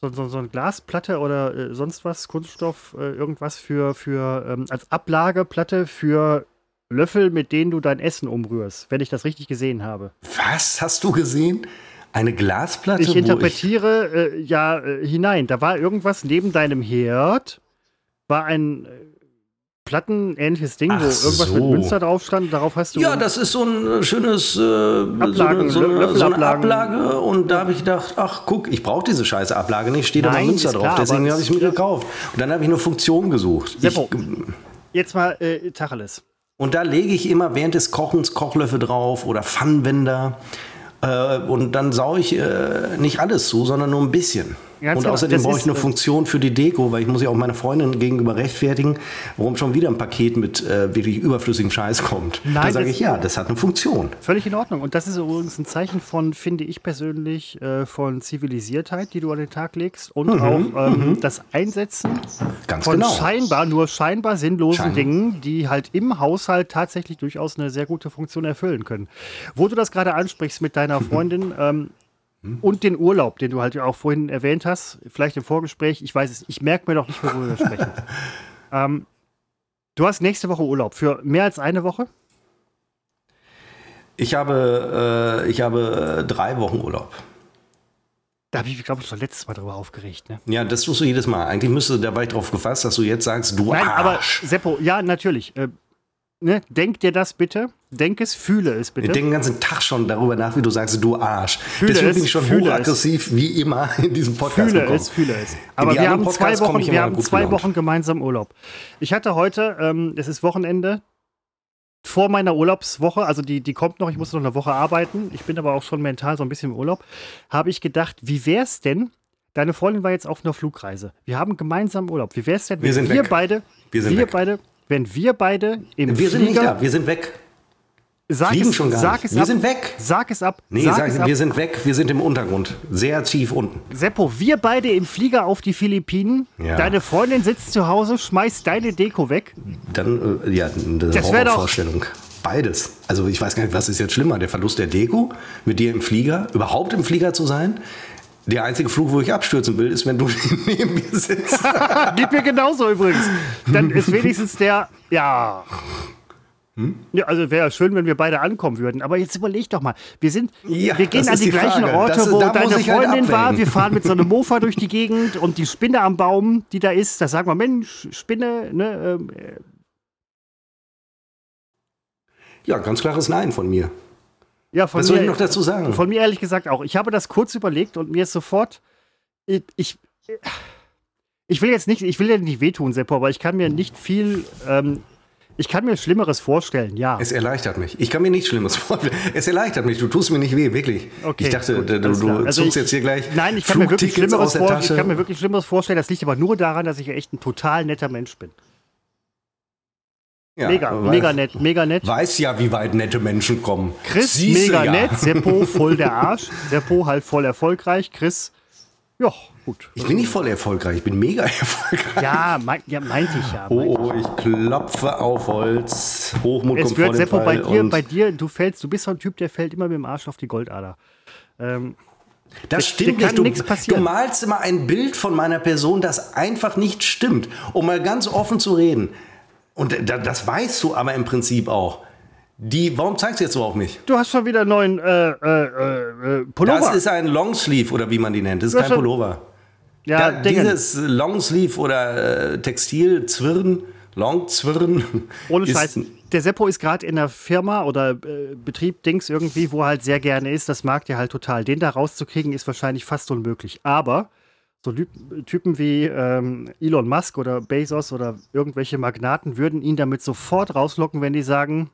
so, so, so eine Glasplatte oder äh, sonst was, Kunststoff, äh, irgendwas für, für ähm, als Ablageplatte für Löffel, mit denen du dein Essen umrührst, wenn ich das richtig gesehen habe. Was hast du gesehen? Eine Glasplatte? Ich interpretiere ich äh, ja äh, hinein. Da war irgendwas neben deinem Herd, war ein äh, plattenähnliches Ding, Ach wo irgendwas so. mit Münster drauf stand. Darauf hast du. Ja, das ist so ein äh, schönes äh, Ablagen, so, eine, so, eine, Ablage. Und da habe ich gedacht, ach guck, ich brauche diese scheiße Ablage nicht, steht da Münster drauf. Klar, Deswegen habe ich es mir gekauft. Und dann habe ich eine Funktion gesucht. Seppo, ich, jetzt mal äh, Tacheles. Und da lege ich immer während des Kochens Kochlöffel drauf oder Pfannenwender. Äh, und dann saue ich äh, nicht alles zu, sondern nur ein bisschen. Ganz und genau. außerdem brauche ich eine äh, Funktion für die Deko, weil ich muss ja auch meine Freundin gegenüber rechtfertigen, warum schon wieder ein Paket mit äh, wirklich überflüssigem Scheiß kommt. Nein, da sage ich, ja, das hat eine Funktion. Völlig in Ordnung. Und das ist übrigens ein Zeichen von, finde ich persönlich, äh, von Zivilisiertheit, die du an den Tag legst. Und mhm, auch ähm, mhm. das Einsetzen Ganz von genau. scheinbar, nur scheinbar sinnlosen Schein. Dingen, die halt im Haushalt tatsächlich durchaus eine sehr gute Funktion erfüllen können. Wo du das gerade ansprichst mit deiner Freundin, ähm, hm? Und den Urlaub, den du halt auch vorhin erwähnt hast, vielleicht im Vorgespräch. Ich weiß es, ich merke mir noch nicht, worüber wir sprechen. ähm, du hast nächste Woche Urlaub für mehr als eine Woche? Ich habe, äh, ich habe äh, drei Wochen Urlaub. Da habe ich glaube ich, schon letztes Mal drüber aufgeregt. Ne? Ja, das tust du jedes Mal. Eigentlich müsste, da war ich drauf gefasst, dass du jetzt sagst, du Nein, Arsch. aber Seppo, ja, natürlich. Äh, ne, denk dir das bitte. Denk es, fühle es bitte. Wir denken den ganzen Tag schon darüber nach, wie du sagst, du Arsch. Fühle Deswegen es, bin ich schon hochaggressiv, es. wie immer in diesem Podcast Fühle gekommen. es, fühle es. Aber wir haben zwei Wochen, wir haben zwei Wochen gemeinsam Urlaub. Ich hatte heute, ähm, es ist Wochenende, vor meiner Urlaubswoche, also die, die kommt noch, ich muss noch eine Woche arbeiten, ich bin aber auch schon mental so ein bisschen im Urlaub, habe ich gedacht, wie wäre es denn, deine Freundin war jetzt auf einer Flugreise, wir haben gemeinsam Urlaub, wie wäre es denn, wenn wir, wir beide, wir, wir beide wenn wir beide im Wir Flieger, sind nicht da, wir sind weg. Sag Fliegen es, schon gar sag nicht. Es wir ab. sind weg. Sag es ab. Nee, sag, sag wir sind weg. Wir sind im Untergrund. Sehr tief unten. Seppo, wir beide im Flieger auf die Philippinen. Ja. Deine Freundin sitzt zu Hause, schmeißt deine Deko weg. Dann, äh, ja, eine das Vorstellung. Beides. Also ich weiß gar nicht, was ist jetzt schlimmer? Der Verlust der Deko, mit dir im Flieger, überhaupt im Flieger zu sein? Der einzige Flug, wo ich abstürzen will, ist, wenn du neben mir sitzt. Geht mir genauso übrigens. Dann ist wenigstens der, ja, hm? Ja, also wäre schön, wenn wir beide ankommen würden. Aber jetzt überleg doch mal. Wir sind, ja, wir gehen an die, die gleichen Orte, das, wo deine halt Freundin halt war. Wir fahren mit so einem Mofa durch die Gegend und die Spinne am Baum, die da ist, da sagen wir, Mensch, Spinne, ne? Ähm, äh. ja, ganz klares Nein von mir. Ja, von Was mir, soll ich noch dazu sagen? Von mir ehrlich gesagt auch. Ich habe das kurz überlegt und mir ist sofort. Ich, ich, ich will jetzt nicht, ich will ja nicht wehtun, Seppo, aber ich kann mir nicht viel ähm, ich kann mir Schlimmeres vorstellen, ja. Es erleichtert mich. Ich kann mir nichts Schlimmeres vorstellen. Es erleichtert mich. Du tust mir nicht weh, wirklich. Okay, ich dachte, gut, du, du also ich, jetzt hier gleich. Nein, ich kann, mir wirklich Schlimmeres vor, ich kann mir wirklich Schlimmeres vorstellen. Das liegt aber nur daran, dass ich echt ein total netter Mensch bin. Ja, mega, mega nett, mega nett. Weiß ja, wie weit nette Menschen kommen. Chris, Siehste mega ja. nett. Seppo, voll der Arsch. Seppo, halt voll erfolgreich. Chris, ja, gut. Ich bin nicht voll erfolgreich, ich bin mega erfolgreich. Ja, mein, ja meinte ich ja. Meinte oh, oh, ich klopfe auf Holz. Hochmut es kommt wird, vor Seppo, bei dir, bei dir, du fällst, du bist so ein Typ, der fällt immer mit dem Arsch auf die Goldader. Ähm, Das stimmt nicht. Du, du, malst immer ein Bild von meiner Person, das einfach nicht stimmt. Um mal ganz offen zu reden. Und das weißt du aber im Prinzip auch. Die, warum zeigst du jetzt so auf mich? Du hast schon wieder einen neuen äh, äh, äh, Pullover. Das ist ein Longsleeve oder wie man die nennt. Das ist kein Pullover. Ja, da, dieses Longsleeve oder äh, Textil, Zwirn, Longzwirn. Ohne Scheiß. Der Seppo ist gerade in der Firma oder äh, Betrieb, Dings irgendwie, wo er halt sehr gerne ist. Das mag der halt total. Den da rauszukriegen ist wahrscheinlich fast unmöglich. Aber so Typen wie ähm, Elon Musk oder Bezos oder irgendwelche Magnaten würden ihn damit sofort rauslocken, wenn die sagen,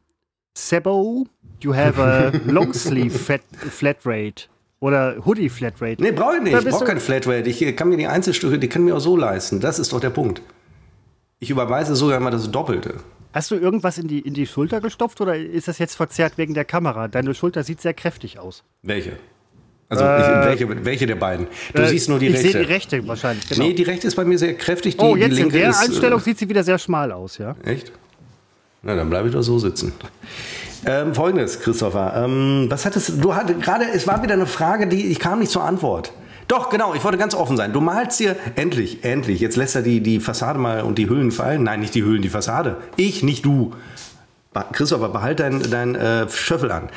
Sebo, you have a long sleeve fat, flat rate. Oder Hoodie Flatrate. Nee, brauche ich nicht. Ich brauche keine Flatrate. Ich kann mir die Einzelstücke, die können mir auch so leisten. Das ist doch der Punkt. Ich überweise sogar immer das Doppelte. Hast du irgendwas in die, in die Schulter gestopft oder ist das jetzt verzerrt wegen der Kamera? Deine Schulter sieht sehr kräftig aus. Welche? Also äh, welche, welche der beiden? Du äh, siehst nur die ich rechte. Ich sehe die rechte wahrscheinlich. Genau. Nee, die rechte ist bei mir sehr kräftig. Die, oh, jetzt die in der ist, Einstellung äh, sieht sie wieder sehr schmal aus, ja? Echt? Na, dann bleibe ich doch so sitzen. Ähm, Folgendes, Christopher. Ähm, was hattest du? hatte gerade, es war wieder eine Frage, die ich kam nicht zur Antwort. Doch, genau, ich wollte ganz offen sein. Du malst dir, endlich, endlich, jetzt lässt er die, die Fassade mal und die Hüllen fallen. Nein, nicht die Hüllen, die Fassade. Ich, nicht du. Christopher, behalt deinen dein, äh, Schöffel an.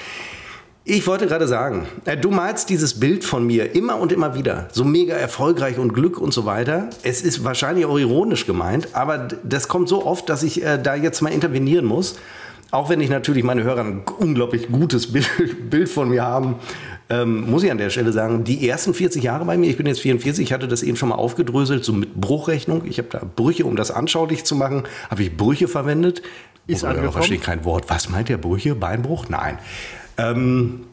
Ich wollte gerade sagen, äh, du malst dieses Bild von mir immer und immer wieder, so mega erfolgreich und Glück und so weiter. Es ist wahrscheinlich auch ironisch gemeint, aber das kommt so oft, dass ich äh, da jetzt mal intervenieren muss. Auch wenn ich natürlich meine Hörer ein unglaublich gutes Bild, von mir haben, ähm, muss ich an der Stelle sagen, die ersten 40 Jahre bei mir, ich bin jetzt 44, ich hatte das eben schon mal aufgedröselt, so mit Bruchrechnung. Ich habe da Brüche, um das anschaulich zu machen, habe ich Brüche verwendet. Ist angekommen. Ich verstehe kein Wort. Was meint der Brüche? Beinbruch? Nein. Ähm,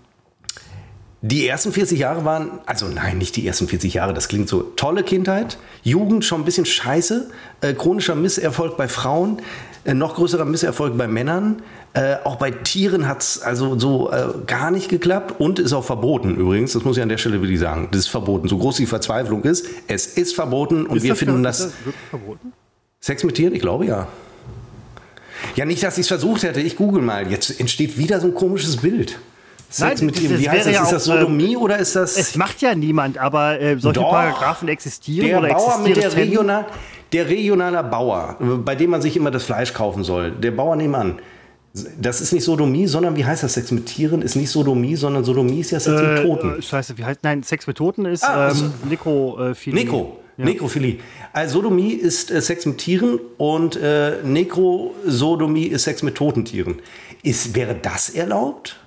die ersten 40 Jahre waren, also nein, nicht die ersten 40 Jahre, das klingt so tolle Kindheit, Jugend schon ein bisschen scheiße, äh, chronischer Misserfolg bei Frauen, äh, noch größerer Misserfolg bei Männern. Äh, auch bei Tieren hat es also so äh, gar nicht geklappt und ist auch verboten übrigens. Das muss ich an der Stelle wirklich sagen. Das ist verboten. So groß die Verzweiflung ist, es ist verboten und ist wir das finden das. Ist das verboten? Sex mit Tieren? Ich glaube ja. Ja, nicht, dass ich es versucht hätte. Ich google mal. Jetzt entsteht wieder so ein komisches Bild. Sex Nein, mit ihm. Wie heißt das? Ja ist das Sodomie äh, oder ist das. Es macht ja niemand, aber äh, solche Doch, Paragraphen existieren der oder Bauer mit der regional, der regionale Bauer, bei dem man sich immer das Fleisch kaufen soll, der Bauer nebenan. Das ist nicht Sodomie, sondern wie heißt das? Sex mit Tieren ist nicht Sodomie, sondern Sodomie ist ja Sex äh, mit Toten. Scheiße, wie heißt Nein, Sex mit Toten ist ah, ähm, also, Nekrophilie. Nekro. Ja. Nekrophilie. Also Sodomie ist äh, Sex mit Tieren und äh, Nekrosodomie ist Sex mit toten Tieren. Ist, wäre das erlaubt?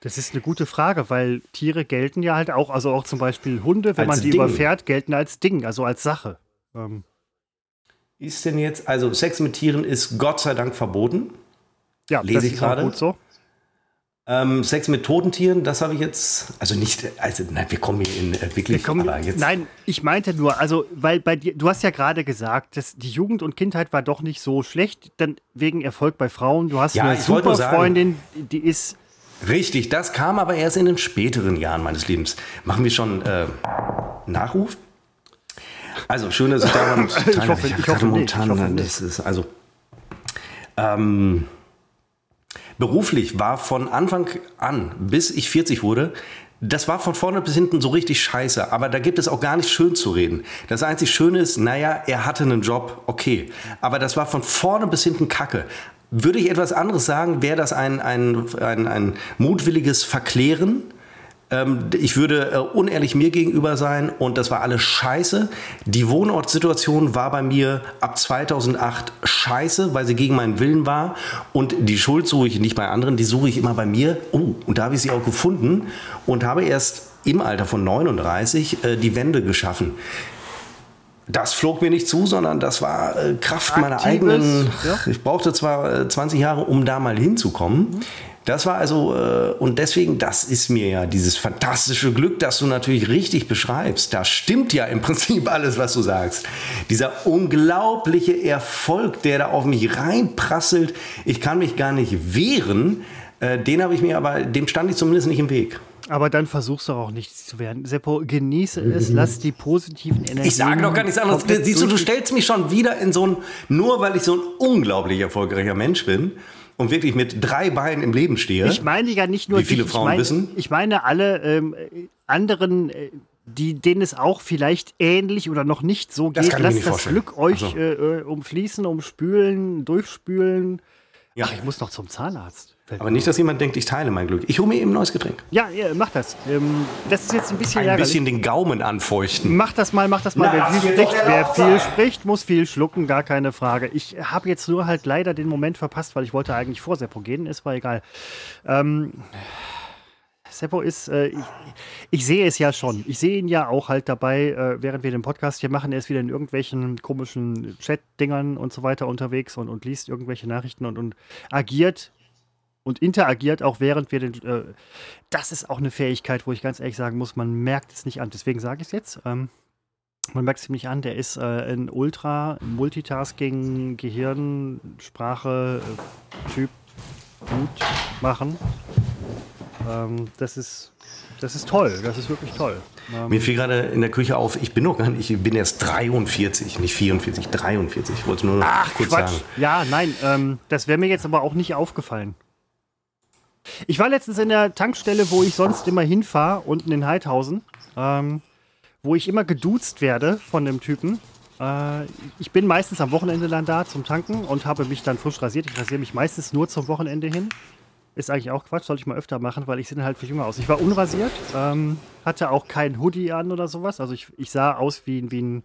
Das ist eine gute Frage, weil Tiere gelten ja halt auch, also auch zum Beispiel Hunde, wenn als man die Ding. überfährt, gelten als Ding, also als Sache. Ähm. Ist denn jetzt, also Sex mit Tieren ist Gott sei Dank verboten. Ja, lese ich gerade. Gut so. Ähm, Sex mit toten Tieren, das habe ich jetzt, also nicht, also nein, wir kommen hier in äh, wirklich, kommen, aber jetzt. Nein, ich meinte nur, also, weil bei dir, du hast ja gerade gesagt, dass die Jugend und Kindheit war doch nicht so schlecht, dann wegen Erfolg bei Frauen. Du hast ja, eine super Freundin, die ist. Richtig, das kam aber erst in den späteren Jahren meines Lebens. Machen wir schon äh, Nachruf? Also schön, dass ich da war. ich hoffe, ich hoffe, momentan, ich hoffe nicht. das ist also ähm, beruflich war von Anfang an, bis ich 40 wurde, das war von vorne bis hinten so richtig scheiße, aber da gibt es auch gar nicht schön zu reden. Das einzig Schöne ist, naja, er hatte einen Job, okay. Aber das war von vorne bis hinten Kacke. Würde ich etwas anderes sagen, wäre das ein, ein, ein, ein mutwilliges Verklären ähm, ich würde äh, unehrlich mir gegenüber sein und das war alles scheiße. Die Wohnortssituation war bei mir ab 2008 scheiße, weil sie gegen meinen Willen war. Und die Schuld suche ich nicht bei anderen, die suche ich immer bei mir. Oh, und da habe ich sie auch gefunden und habe erst im Alter von 39 äh, die Wende geschaffen. Das flog mir nicht zu, sondern das war äh, Kraft Aktives, meiner eigenen. Ja. Ich brauchte zwar äh, 20 Jahre, um da mal hinzukommen. Mhm. Das war also, äh, und deswegen, das ist mir ja dieses fantastische Glück, das du natürlich richtig beschreibst. Da stimmt ja im Prinzip alles, was du sagst. Dieser unglaubliche Erfolg, der da auf mich reinprasselt, ich kann mich gar nicht wehren, äh, den habe ich mir aber, dem stand ich zumindest nicht im Weg. Aber dann versuchst du auch nichts zu werden. Seppo, genieße es, lass die positiven Energien. Ich sage doch gar nichts anderes. Siehst du, du stellst mich schon wieder in so ein, nur weil ich so ein unglaublich erfolgreicher Mensch bin, und wirklich mit drei Beinen im Leben stehe. Ich meine ja nicht nur wie viele dich, Frauen ich meine, wissen. Ich meine alle ähm, anderen, äh, die, denen es auch vielleicht ähnlich oder noch nicht so Das geht. mir Lasst das vorstellen. Glück euch Also. äh, äh, umfließen, umspülen, durchspülen. Ja. Ach, ich muss noch zum Zahnarzt. Fällt Aber nicht, dass jemand denkt, ich teile mein Glück. Ich hole mir eben ein neues Getränk. Ja, ja, mach das. Ähm, das ist jetzt ein bisschen Ein ärgerlich. bisschen den Gaumen anfeuchten. Mach das mal, mach das mal. Na, wer viel spricht, wer viel spricht, muss viel schlucken, gar keine Frage. Ich habe jetzt nur halt leider den Moment verpasst, weil ich wollte eigentlich vor Seppo gehen, ist war egal. Ähm, Seppo ist, äh, ich, ich sehe es ja schon. Ich sehe ihn ja auch halt dabei, äh, während wir den Podcast hier machen. Er ist wieder in irgendwelchen komischen Chat-Dingern und so weiter unterwegs und, und liest irgendwelche Nachrichten und, und agiert und interagiert auch während wir den. Äh, das ist auch eine Fähigkeit, wo ich ganz ehrlich sagen muss, man merkt es nicht an. Deswegen sage ich es jetzt. Ähm, man merkt es ihm nicht an, der ist äh, ein Ultra Multitasking, Gehirn, Sprache, äh, Typ, gut machen. Ähm, das ist das ist toll, das ist wirklich toll. Ähm, Mir fiel gerade in der Küche auf, ich bin noch gar nicht, ich bin erst 43, nicht 44, 43. Ich wollte nur noch kurz Quatsch. sagen. Ja, nein, ähm, das wäre mir jetzt aber auch nicht aufgefallen. Ich war letztens in der Tankstelle, wo ich sonst immer hinfahre, unten in Heidhausen, ähm, wo ich immer geduzt werde von dem Typen. Äh, ich bin meistens am Wochenende dann da zum Tanken und habe mich dann frisch rasiert. Ich rasiere mich meistens nur zum Wochenende hin. Ist eigentlich auch Quatsch, sollte ich mal öfter machen, weil ich sehe halt viel jünger aus. Ich war unrasiert, ähm, hatte auch kein Hoodie an oder sowas. Also ich, ich sah aus wie, wie ein.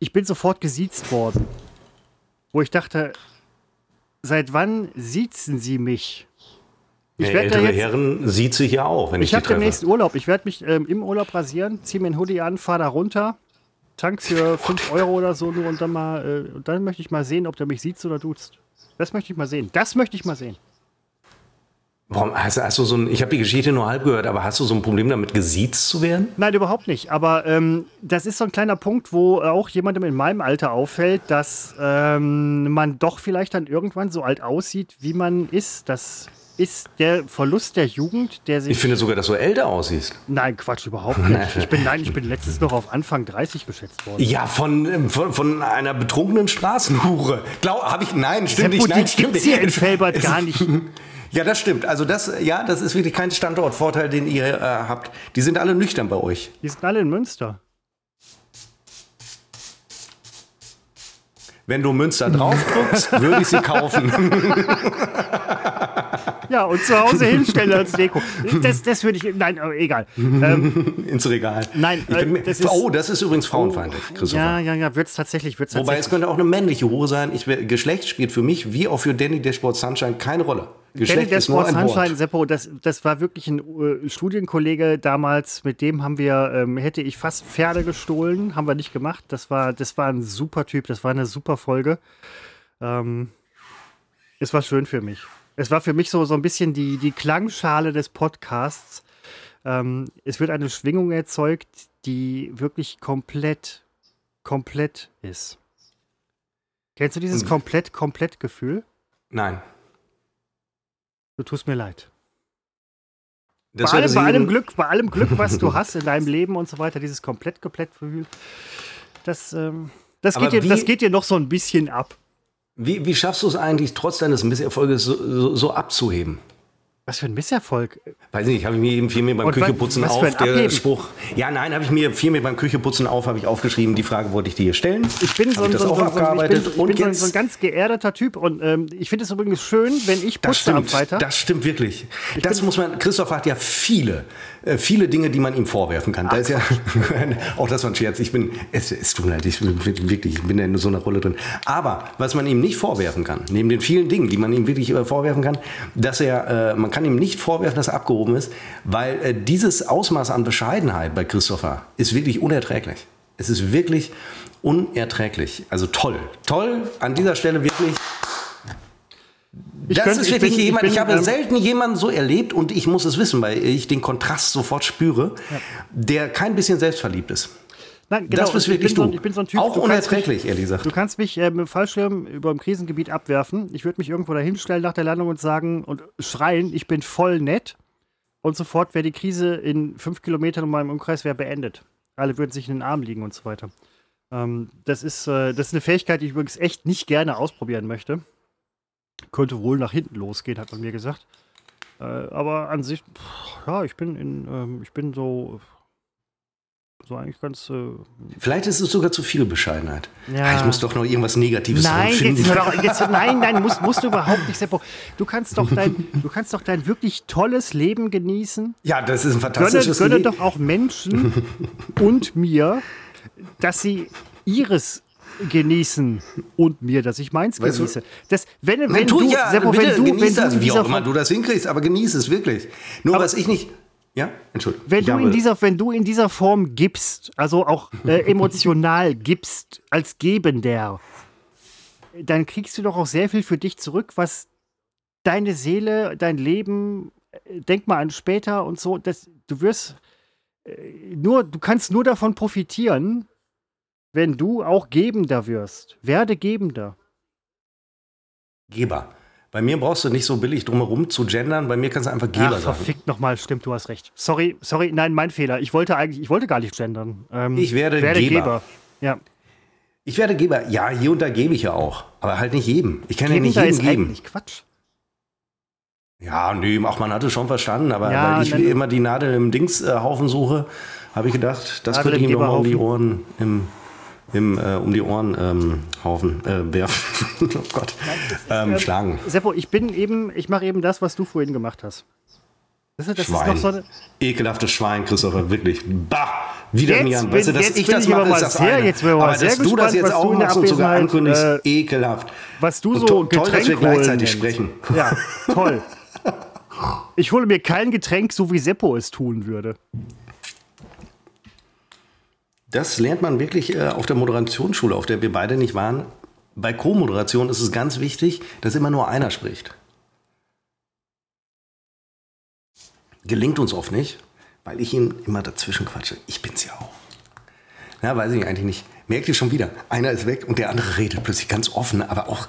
Ich bin sofort gesiezt worden. Wo ich dachte, seit wann siezen Sie mich? Ich Ja, werd da ältere jetzt- Herren sieht sich ja auch, wenn ich, Ich habe demnächst Urlaub. Ich werde mich ähm, im Urlaub rasieren, ziehe mir einen Hoodie an, fahre da runter, tank für 5 Euro oder so nur und dann mal, äh, und dann möchte ich mal sehen, ob der mich sieht oder duzt. Das möchte ich mal sehen. Das möchte ich mal sehen. Warum hast, du- hast du so ein, ich habe die Geschichte nur halb gehört, aber hast du so ein Problem damit, gesiezt zu werden? Nein, überhaupt nicht. Aber ähm, das ist so ein kleiner Punkt, wo auch jemandem in meinem Alter auffällt, dass ähm, man doch vielleicht dann irgendwann so alt aussieht, wie man ist. Das ist der Verlust der Jugend, der sich. Ich finde sogar, dass du älter aussiehst. nein, Quatsch, überhaupt nicht. Ich bin, nein, ich bin letztens noch auf Anfang 30 geschätzt worden. Ja, von, ähm, von, von einer betrunkenen Straßenhure. Glaub, habe ich, nein, stimmt Seppo, nicht, nein, stimmt nicht. hier in Felbert gar nicht. Ja, das stimmt. Also das, ja, das ist wirklich kein Standortvorteil, den ihr äh, habt. Die sind alle nüchtern bei euch. Die sind alle in Münster. Wenn du Münster draufdrückst, würde ich sie kaufen. Ja, und zu Hause hinstellen als Deko. Das, das würde ich. Nein, egal. Ähm, Ins Regal. Nein, äh, mir- das ist- oh, das ist übrigens frauenfeindlich, Christopher. ja, ja, ja, wird es tatsächlich. Wird's Wobei es tatsächlich. könnte auch eine männliche Hure sein. Ich, Geschlecht spielt für mich wie auch für Danny Dashboard Sunshine keine Rolle. Danny Geschlecht ist nur Dashboard Sunshine. Seppo, das, das war wirklich ein äh, Studienkollege damals, mit dem haben wir, ähm, hätte ich fast Pferde gestohlen, haben wir nicht gemacht. Das war, das war ein super Typ, das war eine super Folge. Ähm, es war schön für mich. Es war für mich so, so ein bisschen die, die Klangschale des Podcasts. Ähm, es wird eine Schwingung erzeugt, die wirklich komplett, komplett ist. Kennst du dieses Mhm. komplett, komplett Gefühl? Nein. Du tust mir leid. Bei, allem, bei allem Glück, bei allem Glück, was du hast in deinem Leben und so weiter, dieses komplett, komplett Gefühl, das, ähm, das, geht dir, das geht dir noch so ein bisschen ab. Wie, wie schaffst du es eigentlich, trotz deines Misserfolges so, so, so abzuheben? Was für ein Misserfolg. Weiß nicht, habe ich mir eben viel mehr beim Und Kücheputzen was für auf, der Abheben? Spruch. Ja, nein, habe ich mir viel mehr beim Kücheputzen auf, habe ich aufgeschrieben. Die Frage wollte ich dir stellen. Ich bin so ein, ich das so, auch so, so, ich bin, abgearbeitet. so, ich Und bin so, ein, jetzt- so ein ganz geerdeter Typ und ähm, ich finde es übrigens schön, wenn ich Das putze am stimmt, Freitag. das stimmt wirklich. Das muss man, Christoph hat ja viele, viele Dinge, die man ihm vorwerfen kann. Da ist ja, auch das war ein Scherz. Ich bin, es, es tut mir leid, ich bin wirklich, ich bin in so einer Rolle drin. Aber was man ihm nicht vorwerfen kann, neben den vielen Dingen, die man ihm wirklich äh, vorwerfen kann, dass er, äh, man kann ihm nicht vorwerfen, dass er abgehoben ist, weil äh, dieses Ausmaß an Bescheidenheit bei Christopher ist wirklich unerträglich. Es ist wirklich unerträglich. Also toll, toll. An dieser Stelle wirklich Ich das könnte- ist ich wirklich bin- ich jemand, ich, bin, habe ähm, selten jemanden so erlebt und ich muss es wissen, weil ich den Kontrast sofort spüre, der kein bisschen selbstverliebt ist. Nein, genau, das bist ich wirklich bin du. So, ich bin so ein Typ, Auch unerträglich, ehrlich gesagt. Du kannst mich äh, mit dem Fallschirm über dem Krisengebiet abwerfen. Ich würde mich irgendwo da hinstellen nach der Landung und sagen und schreien, ich bin voll nett. Und sofort wäre die Krise in fünf Kilometern um meinem Umkreis wäre beendet. Alle würden sich in den Arm liegen und so weiter. Ähm, das, ist, äh, das ist eine Fähigkeit, die ich übrigens echt nicht gerne ausprobieren möchte. Könnte wohl nach hinten losgehen, hat man mir gesagt. Äh, aber an sich, pff, ja, ich bin in, ähm, ich bin so so eigentlich ganz. Äh Vielleicht ist es sogar zu viel Bescheidenheit. Ja. Ah, ich muss doch noch irgendwas Negatives nein, finden. Jetzt, doch, jetzt, nein, nein, musst, musst du überhaupt nicht, Seppo. Du kannst doch dein, du kannst doch dein wirklich tolles Leben genießen. Ja, das ist ein fantastisches Gönne, gönne doch auch Menschen und mir, dass sie ihres genießen und mir, dass ich meins weißt genieße. Das, wenn, wenn, wenn du, ja, Seppo, wenn du, wenn du, das, wie auch immer du das hinkriegst, aber genieße es wirklich. Nur aber, was ich nicht, ja, Entschuldigung. Wenn du, in dieser, wenn du in dieser Form gibst, also auch äh, emotional gibst, als Gebender, dann kriegst du doch auch sehr viel für dich zurück, was deine Seele, dein Leben, äh, denk mal an später und so, das, du wirst äh, nur, du kannst nur davon profitieren, wenn du auch Gebender wirst. Werde Gebender. Geber. Bei mir brauchst du nicht so billig drumherum zu gendern. Bei mir kannst du einfach Geber Ach, verfickt nochmal, stimmt, du hast recht. Sorry, sorry, nein, mein Fehler. Ich wollte eigentlich, ich wollte gar nicht gendern. Ähm, ich werde, werde Geber. Geber. Ja. Ich werde Geber. Ja, hier und da gebe ich ja auch. Aber halt nicht jedem. Ich kann ja nicht jedem ist geben. Eigentlich Quatsch. Ja, nee, ach, man hatte schon verstanden, aber ja, weil ich immer die Nadel im Dingshaufen äh, suche, habe ich gedacht, das Nadel könnte ich mir mal um die Ohren im im, äh, um die Ohren ähm, Haufen äh, werfen. oh Gott. Nein, ähm, äh, schlagen. Seppo, ich bin eben, ich mache eben das, was du vorhin gemacht hast. Das, das Schwein. So eine Ekelhaftes Schwein, Christopher, wirklich. Bah! Wieder jetzt Mian. Weißt du, dass ich das mache, ist das sehr, eine. Jetzt aber dass du das jetzt auch machst und sogar ankündigst, äh, ekelhaft. Was du so und toll, dass wir gleichzeitig sprechen. Ja, toll. Ich hole mir kein Getränk, so wie Seppo es tun würde. Das lernt man wirklich äh, auf der Moderationsschule, auf der wir beide nicht waren. Bei Co-Moderation ist es ganz wichtig, dass immer nur einer spricht. Gelingt uns oft nicht, weil ich ihn immer dazwischen quatsche. Ich bin's ja auch. Ja, weiß ich eigentlich nicht. Merkt ihr schon wieder, einer ist weg und der andere redet plötzlich ganz offen, aber auch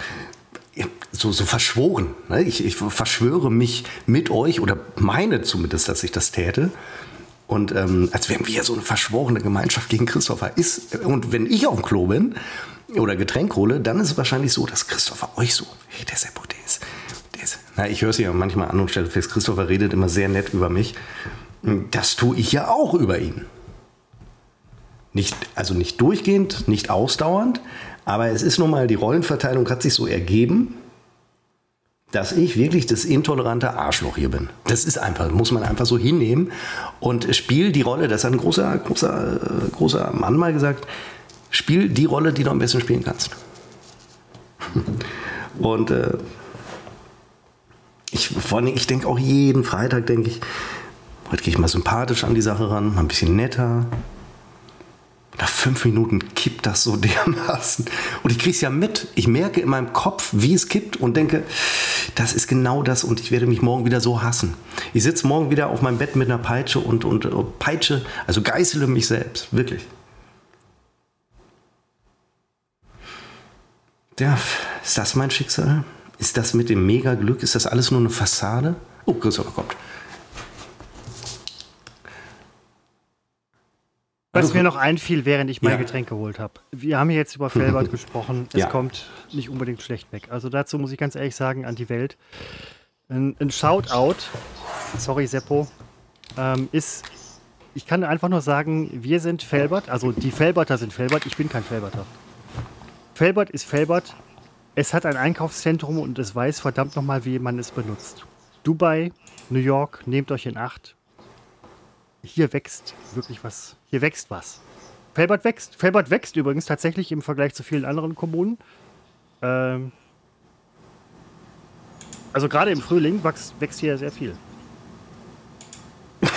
so, so verschworen. Ne? Ich, ich verschwöre mich mit euch oder meine zumindest, dass ich das täte. Und ähm, als wären wir so eine verschworene Gemeinschaft gegen Christopher ist. Und wenn ich auf dem Klo bin oder Getränk hole, dann ist es wahrscheinlich so, dass Christopher euch so, hey, der Seppo, der ist, der ist. Na, ich höre es ja manchmal an und stelle fest, Christopher redet immer sehr nett über mich. Das tue ich ja auch über ihn. Nicht, also nicht durchgehend, nicht ausdauernd, aber es ist nun mal, die Rollenverteilung hat sich so ergeben dass ich wirklich das intolerante Arschloch hier bin. Das ist einfach, muss man einfach so hinnehmen und spiel die Rolle, das hat ein großer, großer, äh, großer Mann mal gesagt, spiel die Rolle, die du am besten spielen kannst. Und äh, ich, vor allem, ich denke auch jeden Freitag, denke ich, heute gehe ich mal sympathisch an die Sache ran, mal ein bisschen netter, nach fünf Minuten kippt das so dermaßen. Und ich kriege es ja mit. Ich merke in meinem Kopf, wie es kippt und denke, das ist genau das und ich werde mich morgen wieder so hassen. Ich sitze morgen wieder auf meinem Bett mit einer Peitsche und, und, und Peitsche, also geißele mich selbst, wirklich. Ja, ist das mein Schicksal? Ist das mit dem Mega-Glück? Ist das alles nur eine Fassade? Oh, Christopher kommt. Was also, mir noch einfiel, während ich mein ja. Getränk geholt habe. Wir haben hier jetzt über Felbert gesprochen. Es ja. kommt nicht unbedingt schlecht weg. Also dazu muss ich ganz ehrlich sagen, an die Welt. Ein, ein Shoutout, sorry Seppo, ähm, ist, ich kann einfach nur sagen, wir sind Felbert, also die Felberter sind Felbert, ich bin kein Felberter. Felbert ist Felbert, es hat ein Einkaufszentrum und es weiß verdammt nochmal, wie man es benutzt. Dubai, New York, nehmt euch in Acht, hier wächst wirklich was. Hier wächst was. Felbert wächst. Felbert wächst übrigens tatsächlich im Vergleich zu vielen anderen Kommunen. Ähm also gerade im Frühling wächst, wächst hier sehr viel.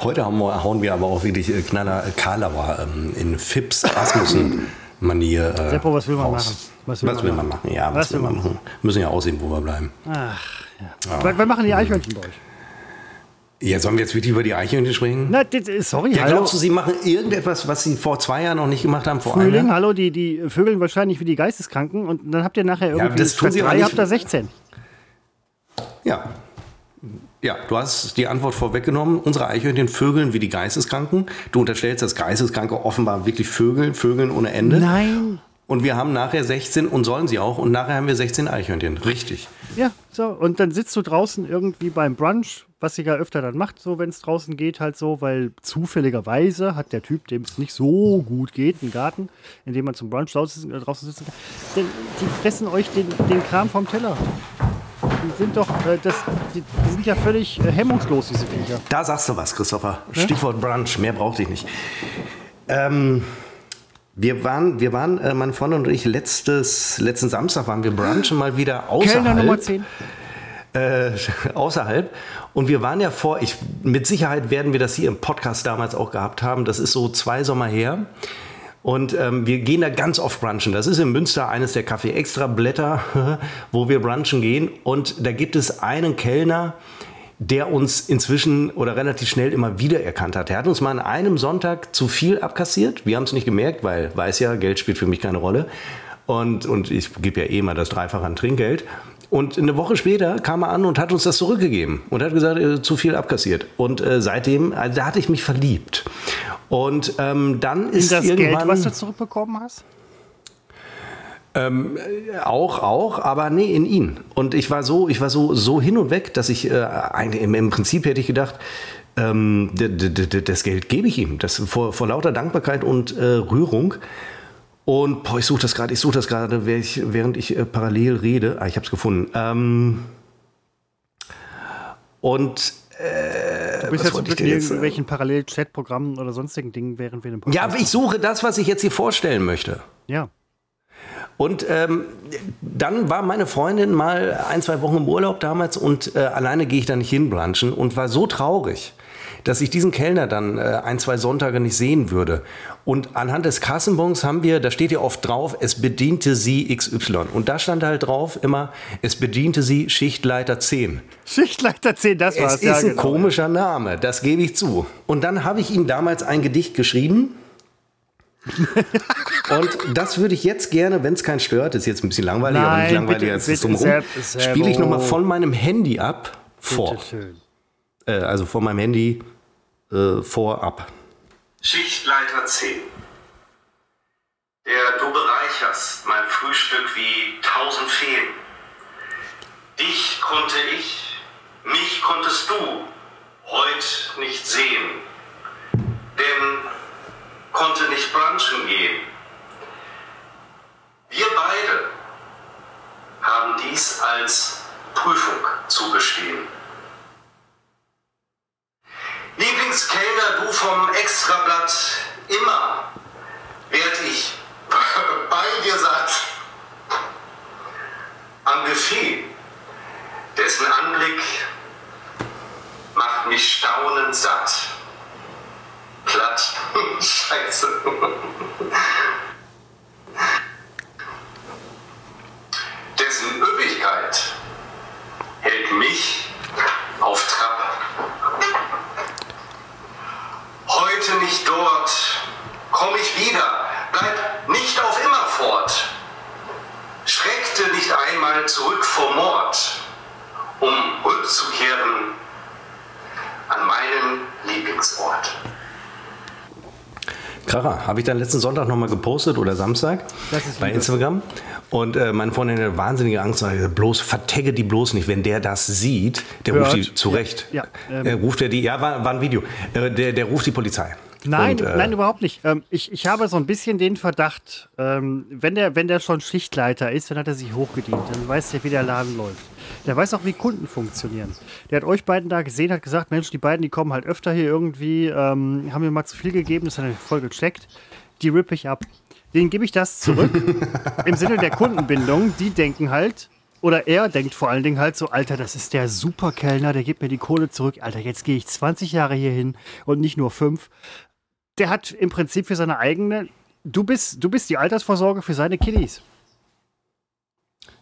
Heute wir, hauen wir aber auch wirklich äh, Knaller äh, Karlauer ähm, in Fips Asmussen Manier. Äh, Seppo, was will man raus. machen? Was will, was man, will man machen? Ja, was, was will man machen? Müssen ja aussehen, wo wir bleiben. Ach, ja. ja. Was machen die Eichhörnchen bei euch? Ja, sollen wir jetzt wirklich über die Eichhörnchen sprechen? Na, sorry, ja, hallo. Glaubst du, sie machen irgendetwas, was sie vor zwei Jahren noch nicht gemacht haben? Vor Frühling, einer? hallo, die, die vögeln wahrscheinlich wie die Geisteskranken und dann habt ihr nachher irgendwie ja, das tun sie drei, habt ihr 16. Ja. Ja, du hast die Antwort vorweggenommen. Unsere Eichhörnchen vögeln wie die Geisteskranken. Du unterstellst, dass Geisteskranke offenbar wirklich vögeln, vögeln ohne Ende. Nein. Und wir haben nachher 16 und sollen sie auch. Und nachher haben wir 16 Eichhörnchen. Richtig. Ja, so. Und dann sitzt du draußen irgendwie beim Brunch, was sie ja öfter dann macht, so wenn es draußen geht, halt so, weil zufälligerweise hat der Typ, dem es nicht so gut geht, einen Garten, in dem man zum Brunch draußen, äh, draußen sitzen kann. Denn die fressen euch den, den Kram vom Teller. Die sind doch, äh, das, die, die, sind ja völlig äh, hemmungslos, diese Viecher. Da sagst du was, Christopher. Ja? Stichwort Brunch, mehr brauchte ich nicht. Ähm, wir waren, wir waren, äh, meine Freundin und ich, letztes, letzten Samstag waren wir brunchen mal wieder außerhalb. Kellner Nummer 10. Äh, außerhalb. Und wir waren ja vor, ich, mit Sicherheit werden wir das hier im Podcast damals auch gehabt haben. Das ist so zwei Sommer her. Und ähm, wir gehen da ganz oft brunchen. Das ist in Münster eines der Café Extra Blätter, wo wir brunchen gehen. Und da gibt es einen Kellner, der uns inzwischen oder relativ schnell immer wieder erkannt hat. Er hat uns mal an einem Sonntag zu viel abkassiert. Wir haben es nicht gemerkt, weil weiß ja, Geld spielt für mich keine Rolle. Und, und ich gebe ja eh mal das Dreifache an Trinkgeld. Und eine Woche später kam er an und hat uns das zurückgegeben und hat gesagt, äh, zu viel abkassiert. Und äh, seitdem, also da hatte ich mich verliebt. Und ähm, dann ist In das irgendwann, Geld, was du zurückbekommen hast? Ähm, auch, auch, aber nee, in ihn. Und ich war so, ich war so, so hin und weg, dass ich äh, im, im Prinzip hätte ich gedacht, ähm, das Geld gebe ich ihm. Das vor, vor lauter Dankbarkeit und äh, Rührung. Und boah, ich suche das gerade, ich suche das gerade, während ich äh, parallel rede. Ah, ich habe es gefunden. Ähm, und äh, du bist jetzt mit irgendwelchen Parallel-Chat-Programmen oder sonstigen Dingen, während wir den Podcast Ja, aber ich suche das, was ich jetzt hier vorstellen möchte. Ja. Und ähm, dann war meine Freundin mal ein, zwei Wochen im Urlaub damals und äh, alleine gehe ich da nicht hinbranchen und war so traurig, dass ich diesen Kellner dann äh, ein, zwei Sonntage nicht sehen würde. Und anhand des Kassenbons haben wir, da steht ja oft drauf, es bediente sie XY. Und da stand halt drauf immer, es bediente sie Schichtleiter 10. Schichtleiter 10, das war's. Es ist ja, ein genau. komischer Name, das gebe ich zu. Und dann habe ich ihm damals ein Gedicht geschrieben und das würde ich jetzt gerne, wenn es keinen stört, ist jetzt ein bisschen langweilig, Nein, aber nicht langweiliger als das drumherum, spiele ich nochmal von meinem Handy ab vor. Äh, also von meinem Handy äh, vorab. Schichtleiter 10. Der du bereicherst mein Frühstück wie tausend Feen. Dich konnte ich, mich konntest du heut nicht sehen. Denn konnte nicht brunchen gehen. Wir beide haben dies als Prüfung zugestehen. Lieblingskellner, du vom Extrablatt, immer werd ich bei dir satt. Am Buffet, dessen Anblick macht mich staunend satt platt. Scheiße. Dessen Üppigkeit hält mich auf Trab. Heute nicht dort, komm ich wieder, bleib nicht auf immer fort. Schreckte nicht einmal zurück vor Mord, um rückzukehren an meinen Lieblingsort. Kracher, habe ich dann letzten Sonntag nochmal gepostet oder Samstag bei Instagram. Und äh, meine Freundin hatte wahnsinnige Angst, bloß vertagge die bloß nicht, wenn der das sieht, der Hört. ruft die zurecht. Ja, ja, ähm, äh, ruft er die, ja, war, war ein Video. Äh, der, der ruft die Polizei. Nein, und, äh, nein, überhaupt nicht. Ähm, ich, ich habe so ein bisschen den Verdacht, ähm, wenn, der, wenn der schon Schichtleiter ist, dann hat er sich hochgedient. Dann weiß der, wie der Laden läuft. Der weiß auch, wie Kunden funktionieren. Der hat euch beiden da gesehen, hat gesagt, Mensch, die beiden, die kommen halt öfter hier irgendwie, ähm, haben mir mal zu viel gegeben, das hat er voll gecheckt. Die rippe ich ab. Den gebe ich das zurück. Im Sinne der Kundenbindung. Die denken halt, oder er denkt vor allen Dingen halt so, Alter, das ist der Superkellner, der gibt mir die Kohle zurück. Alter, jetzt gehe ich 20 Jahre hier hin und nicht nur fünf. Der hat im Prinzip für seine eigene, du bist, du bist die Altersvorsorge für seine Kiddies.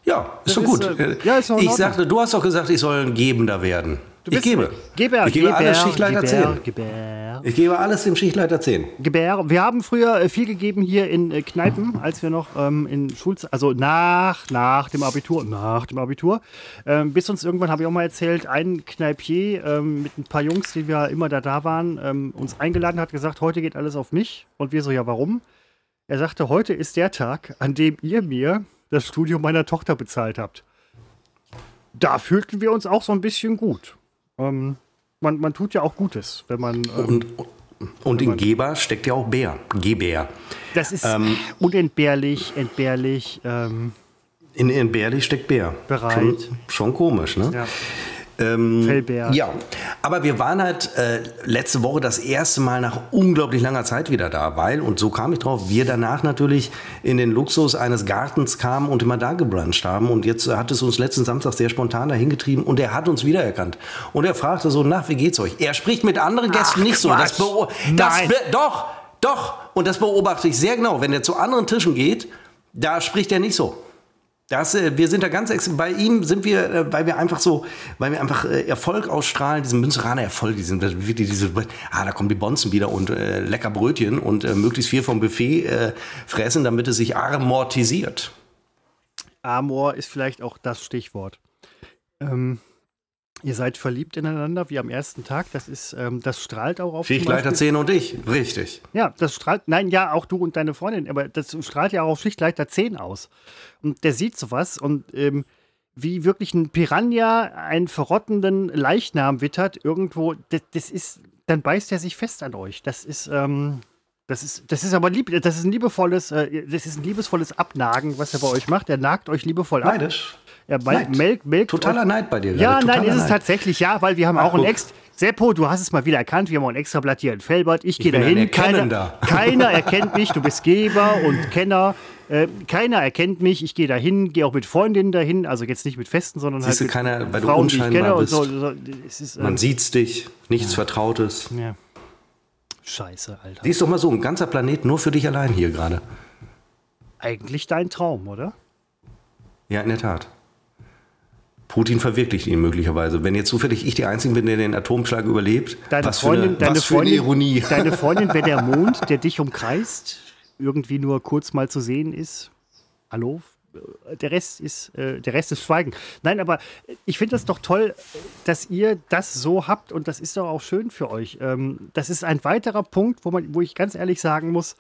Ja, ist doch gut. Äh, ja, ist ich sagte, du hast doch gesagt, ich soll ein Gebender werden. Ich gebe. Geber, ich gebe Geber, alles Schichtleiter Geber, 10. Geber. Ich gebe alles dem Schichtleiter 10. Geber. Wir haben früher äh, viel gegeben hier in äh, Kneipen, als wir noch ähm, in Schulzeit, also nach, nach dem Abitur, nach dem Abitur, ähm, bis uns irgendwann, habe ich auch mal erzählt, ein Kneipier ähm, mit ein paar Jungs, die wir immer da da waren, ähm, uns eingeladen hat, gesagt, heute geht alles auf mich. Und wir so, ja, warum? Er sagte, heute ist der Tag, an dem ihr mir das Studium meiner Tochter bezahlt habt. Da fühlten wir uns auch so ein bisschen gut. Ähm, man, man tut ja auch Gutes, wenn man. Ähm, und, und in Geber steckt ja auch Bär. Gebär. Das ist ähm, unentbehrlich, entbehrlich. Ähm, in entbehrlich steckt Bär. Bereit. Schon, schon komisch, ne? Ja. Ähm, Fellbär. Ja, aber wir waren halt äh, letzte Woche das erste Mal nach unglaublich langer Zeit wieder da, weil, und so kam ich drauf, wir danach natürlich in den Luxus eines Gartens kamen und immer da gebruncht haben. Und jetzt hat es uns letzten Samstag sehr spontan dahin getrieben und er hat uns wiedererkannt. Und er fragte so, nach, wie geht's euch? Er spricht mit anderen Gästen Ach, nicht so. Das, das doch, doch. Und das beobachte ich sehr genau. Wenn er zu anderen Tischen geht, da spricht er nicht so. Das, äh, wir sind da ganz bei ihm sind wir, äh, weil wir einfach so, weil wir einfach äh, Erfolg ausstrahlen, diesen Münzeraner Erfolg, diesen wirklich diese, ah, da kommen die Bonzen wieder und äh, lecker Brötchen und äh, möglichst viel vom Buffet äh, fressen, damit es sich amortisiert. Amor ist vielleicht auch das Stichwort. Ähm, Ihr seid verliebt ineinander wie am ersten Tag. Das ist, ähm, das strahlt auch auf. Schichtleiter 10 und ich, richtig. Ja, das strahlt, nein, ja, auch du und deine Freundin, aber das strahlt ja auch auf Schichtleiter 10 aus. Und der sieht sowas und ähm, wie wirklich ein Piranha einen verrottenden Leichnam wittert, irgendwo, das, das ist, dann beißt er sich fest an euch. Das ist, ähm, das ist, das ist aber lieb, das ist ein liebevolles, äh, das ist ein liebesvolles Abnagen, was er bei euch macht. Er nagt euch liebevoll ab. Neidisch. Er melkt, melkt Totaler Neid bei dir. Ja, gerade. nein, ist es Neid. tatsächlich, ja, weil wir haben Ach, auch ein extra. Seppo, du hast es mal wieder erkannt. Wir haben auch ein extra Blatt hier in Felbert. Ich, ich gehe dahin. Keiner, keiner erkennt mich. Du bist Geber und Kenner. Äh, keiner erkennt mich. Ich gehe dahin, gehe auch mit Freundinnen dahin. Also jetzt nicht mit Festen, sondern Siehst halt mit keiner, weil Frauen, du unscheinbar bist. So, so, ist, ähm, Man sieht's dich, nichts ja. Vertrautes. Ja. Scheiße, Alter. Siehst doch mal so, ein ganzer Planet nur für dich allein hier gerade. Eigentlich dein Traum, oder? Ja, in der Tat. Putin verwirklicht ihn möglicherweise. Wenn jetzt zufällig ich die Einzige bin, der den Atomschlag überlebt, deine was Freundin, für eine, deine was für Freundin, eine Ironie. Deine Freundin wäre der Mond, der dich umkreist, irgendwie nur kurz mal zu sehen ist. Hallo? Der Rest ist, äh, der Rest ist Schweigen. Nein, aber ich finde das doch toll, dass ihr das so habt und das ist doch auch schön für euch. Ähm, das ist ein weiterer Punkt, wo, man, wo ich ganz ehrlich sagen muss,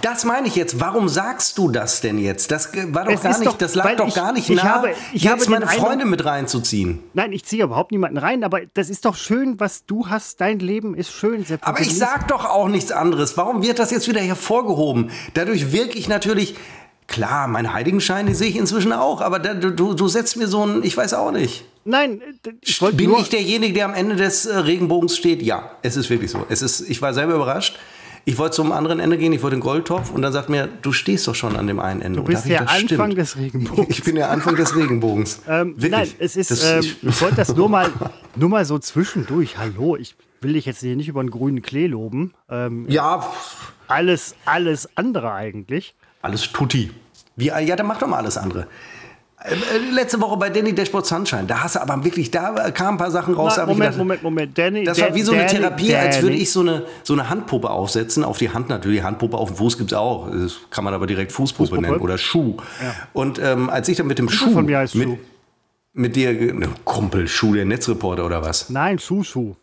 das meine ich jetzt. Warum sagst du das denn jetzt? Das war doch es gar nicht, doch, das lag doch ich, gar nicht ich nah, habe, ich jetzt habe meine Freunde mit reinzuziehen. Nein, ich ziehe überhaupt niemanden rein, aber das ist doch schön, was du hast. Dein Leben ist schön. aber ich sag doch auch nichts anderes. Warum wird das jetzt wieder hervorgehoben? Dadurch wirke ich natürlich Klar, mein Heiligenschein, den sehe ich inzwischen auch, aber da, du, du setzt mir so ein, ich weiß auch nicht. Nein, ich bin ich derjenige, der am Ende des äh, Regenbogens steht? Ja, es ist wirklich so. Es ist, ich war selber überrascht. Ich wollte zum anderen Ende gehen, ich wollte den Goldtopf und dann sagt mir, du stehst doch schon an dem einen Ende. Du bist der Anfang stimmt. des Regenbogens. Ich bin der Anfang des Regenbogens. ähm, nein, es ist, das, ähm, ich, ich wollte das nur mal, nur mal so zwischendurch. Hallo, ich will dich jetzt hier nicht über einen grünen Klee loben. Ähm, ja. Alles, alles andere eigentlich. Alles tutti. Wie, ja, dann mach doch mal alles andere. Äh, äh, letzte Woche bei Danny Dashboard Sunshine, da hast du aber wirklich, da kamen ein paar Sachen raus. Na, Moment, gedacht, Moment, Moment, Danny. Das war wie so eine Danny, Therapie, Danny. als würde ich so eine, so eine Handpuppe aufsetzen. Auf die Hand natürlich, Handpuppe auf dem Fuß gibt es auch. Das kann man aber direkt Fußpuppe, Fußpuppe? nennen oder Schuh. Ja. Und ähm, als ich dann mit dem Schuh. Von mir heißt mit, Schuh. mit dir, ne, Kumpel, Schuh, der Netzreporter oder was? Nein, Schuh, Schuh.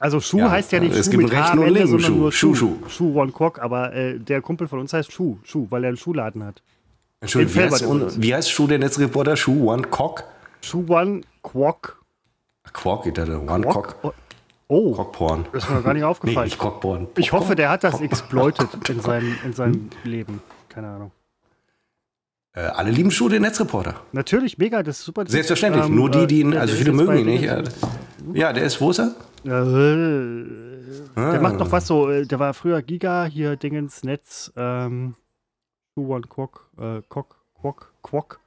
Also Schuh ja, heißt ja nicht es Schuh gibt mit H am Ende, sondern nur Schuh. Schuh, Schuh One Cock, aber äh, der Kumpel von uns heißt Schuh, Schuh, weil er einen Schuhladen hat. Entschuldigung, wie heißt, wie heißt Schuh der Netzreporter? Schuh One Cock? Schuh One Quack. Quack, ich dachte One Cock. Oh. oh. Cockporn. Das ist mir gar nicht aufgefallen. nee, nicht Cockporn. Ich hoffe, der hat das exploitet in seinem, in seinem Leben. Keine Ahnung. Äh, alle lieben Schuh den Netzreporter. Natürlich, mega, das ist super. Selbstverständlich. Ähm, Nur die, die ihn, äh, also viele mögen ihn nicht. Ja, der ist, wo ist er? Äh, ah. Der macht noch was so, äh, der war früher Giga, hier Dingens, Netz, ähm, Schuwan Quok, äh, Kok, Quok, Quok.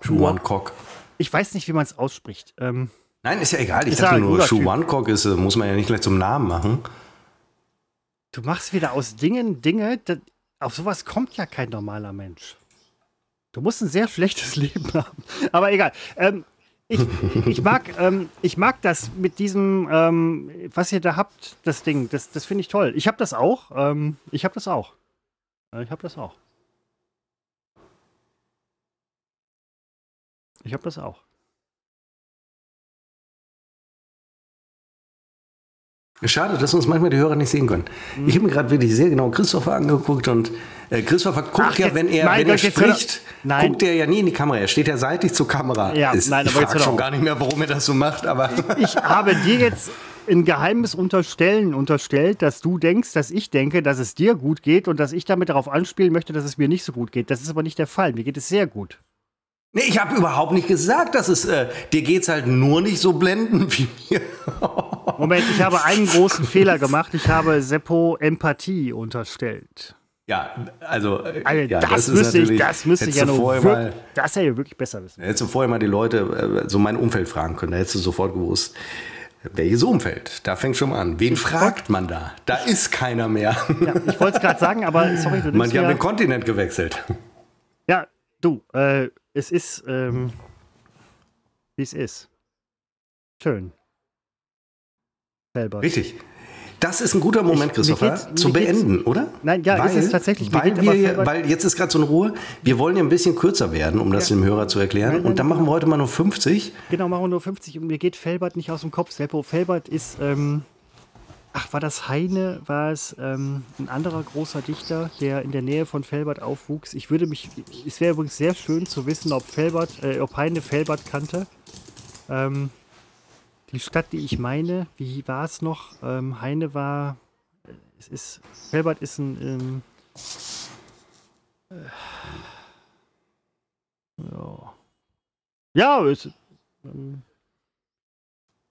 Schuwan Kok. Ich weiß nicht, wie man es ausspricht. Ähm, Nein, ist ja egal. Ich dachte nur, Schuwan Kok ist, äh, muss man ja nicht gleich zum Namen machen. Du machst wieder aus Dingen Dinge, das, auf sowas kommt ja kein normaler Mensch. Du musst ein sehr schlechtes Leben haben. Aber egal. Ähm, ich, ich, mag, ähm, ich mag das mit diesem, ähm, was ihr da habt, das Ding. Das, das finde ich toll. Ich habe das auch. Ähm, ich habe das auch. Ich habe das auch. Ich habe das auch. Schade, dass uns manchmal die Hörer nicht sehen können. Mhm. Ich habe mir gerade wirklich sehr genau Christopher angeguckt und äh, Christopher guckt Ach, ja, wenn er, nein, wenn er spricht, guckt er ja nie in die Kamera. Er steht ja seitlich zur Kamera. Ja, Ist, nein, aber ich frage schon gar nicht mehr, warum er das so macht. Aber ich, ich habe dir jetzt ein geheimes Unterstellen unterstellt, dass du denkst, dass ich denke, dass es dir gut geht und dass ich damit darauf anspielen möchte, dass es mir nicht so gut geht. Das ist aber nicht der Fall. Mir geht es sehr gut. Nee, ich habe überhaupt nicht gesagt, dass es äh, dir geht's halt nur nicht so blenden wie mir. Moment, ich habe einen großen Fehler gemacht. Ich habe Seppo Empathie unterstellt. Ja, also, äh, also ja, das, das müsste ich, das müsste ich ja nur wirklich, mal, das hätte ich wirklich besser wissen. Hättest du vorher mal die Leute äh, so mein Umfeld fragen können, da hättest du sofort gewusst, welches Umfeld? Da fängt schon mal an. Wen fragt man da? Da ist keiner mehr. Ja, ich wollte es gerade sagen, aber sorry, du Man, die haben den Kontinent gewechselt. Ja, du, äh, es ist, ähm, wie es ist. Schön. Selber. Richtig. Das ist ein guter Moment, ich, Christopher, zu beenden, oder? Nein, ja, weil, ist es tatsächlich. Weil, wir, weil jetzt ist gerade so eine Ruhe. Wir wollen ja ein bisschen kürzer werden, um das ja. dem Hörer zu erklären. Nein, nein, und dann machen wir heute mal nur 50. Genau, machen wir nur 50. Und mir geht Felbert nicht aus dem Kopf. Seppo Felbert ist, ähm, ach, war das Heine? War es ähm, ein anderer großer Dichter, der in der Nähe von Felbert aufwuchs? Ich würde mich, es wäre übrigens sehr schön zu wissen, ob Felbert, äh, ob Heine Felbert kannte. Ähm, die Stadt, die ich meine, wie war es noch? Ähm, Heine war, es ist, Felbert ist ein, ähm, äh, ja, ja es, ähm,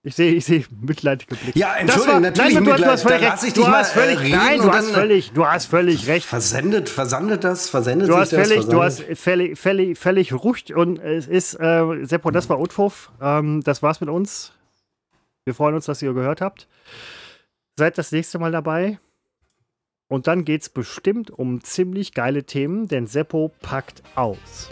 ich sehe, ich sehe mitleidige Blicke. Ja, Entschuldigung, natürlich nein, du, du, hast völlig recht. Du hast völlig, äh, nein, du hast völlig, du hast völlig recht. Versendet, versandet das, versendet du hast völlig, das, Du hast völlig, völlig, völlig ruhig und es ist, äh, Seppo, das war Utfuff. Ähm, das war's mit uns. Wir freuen uns, dass ihr gehört habt. Seid das nächste Mal dabei. Und dann geht es bestimmt um ziemlich geile Themen, denn Seppo packt aus.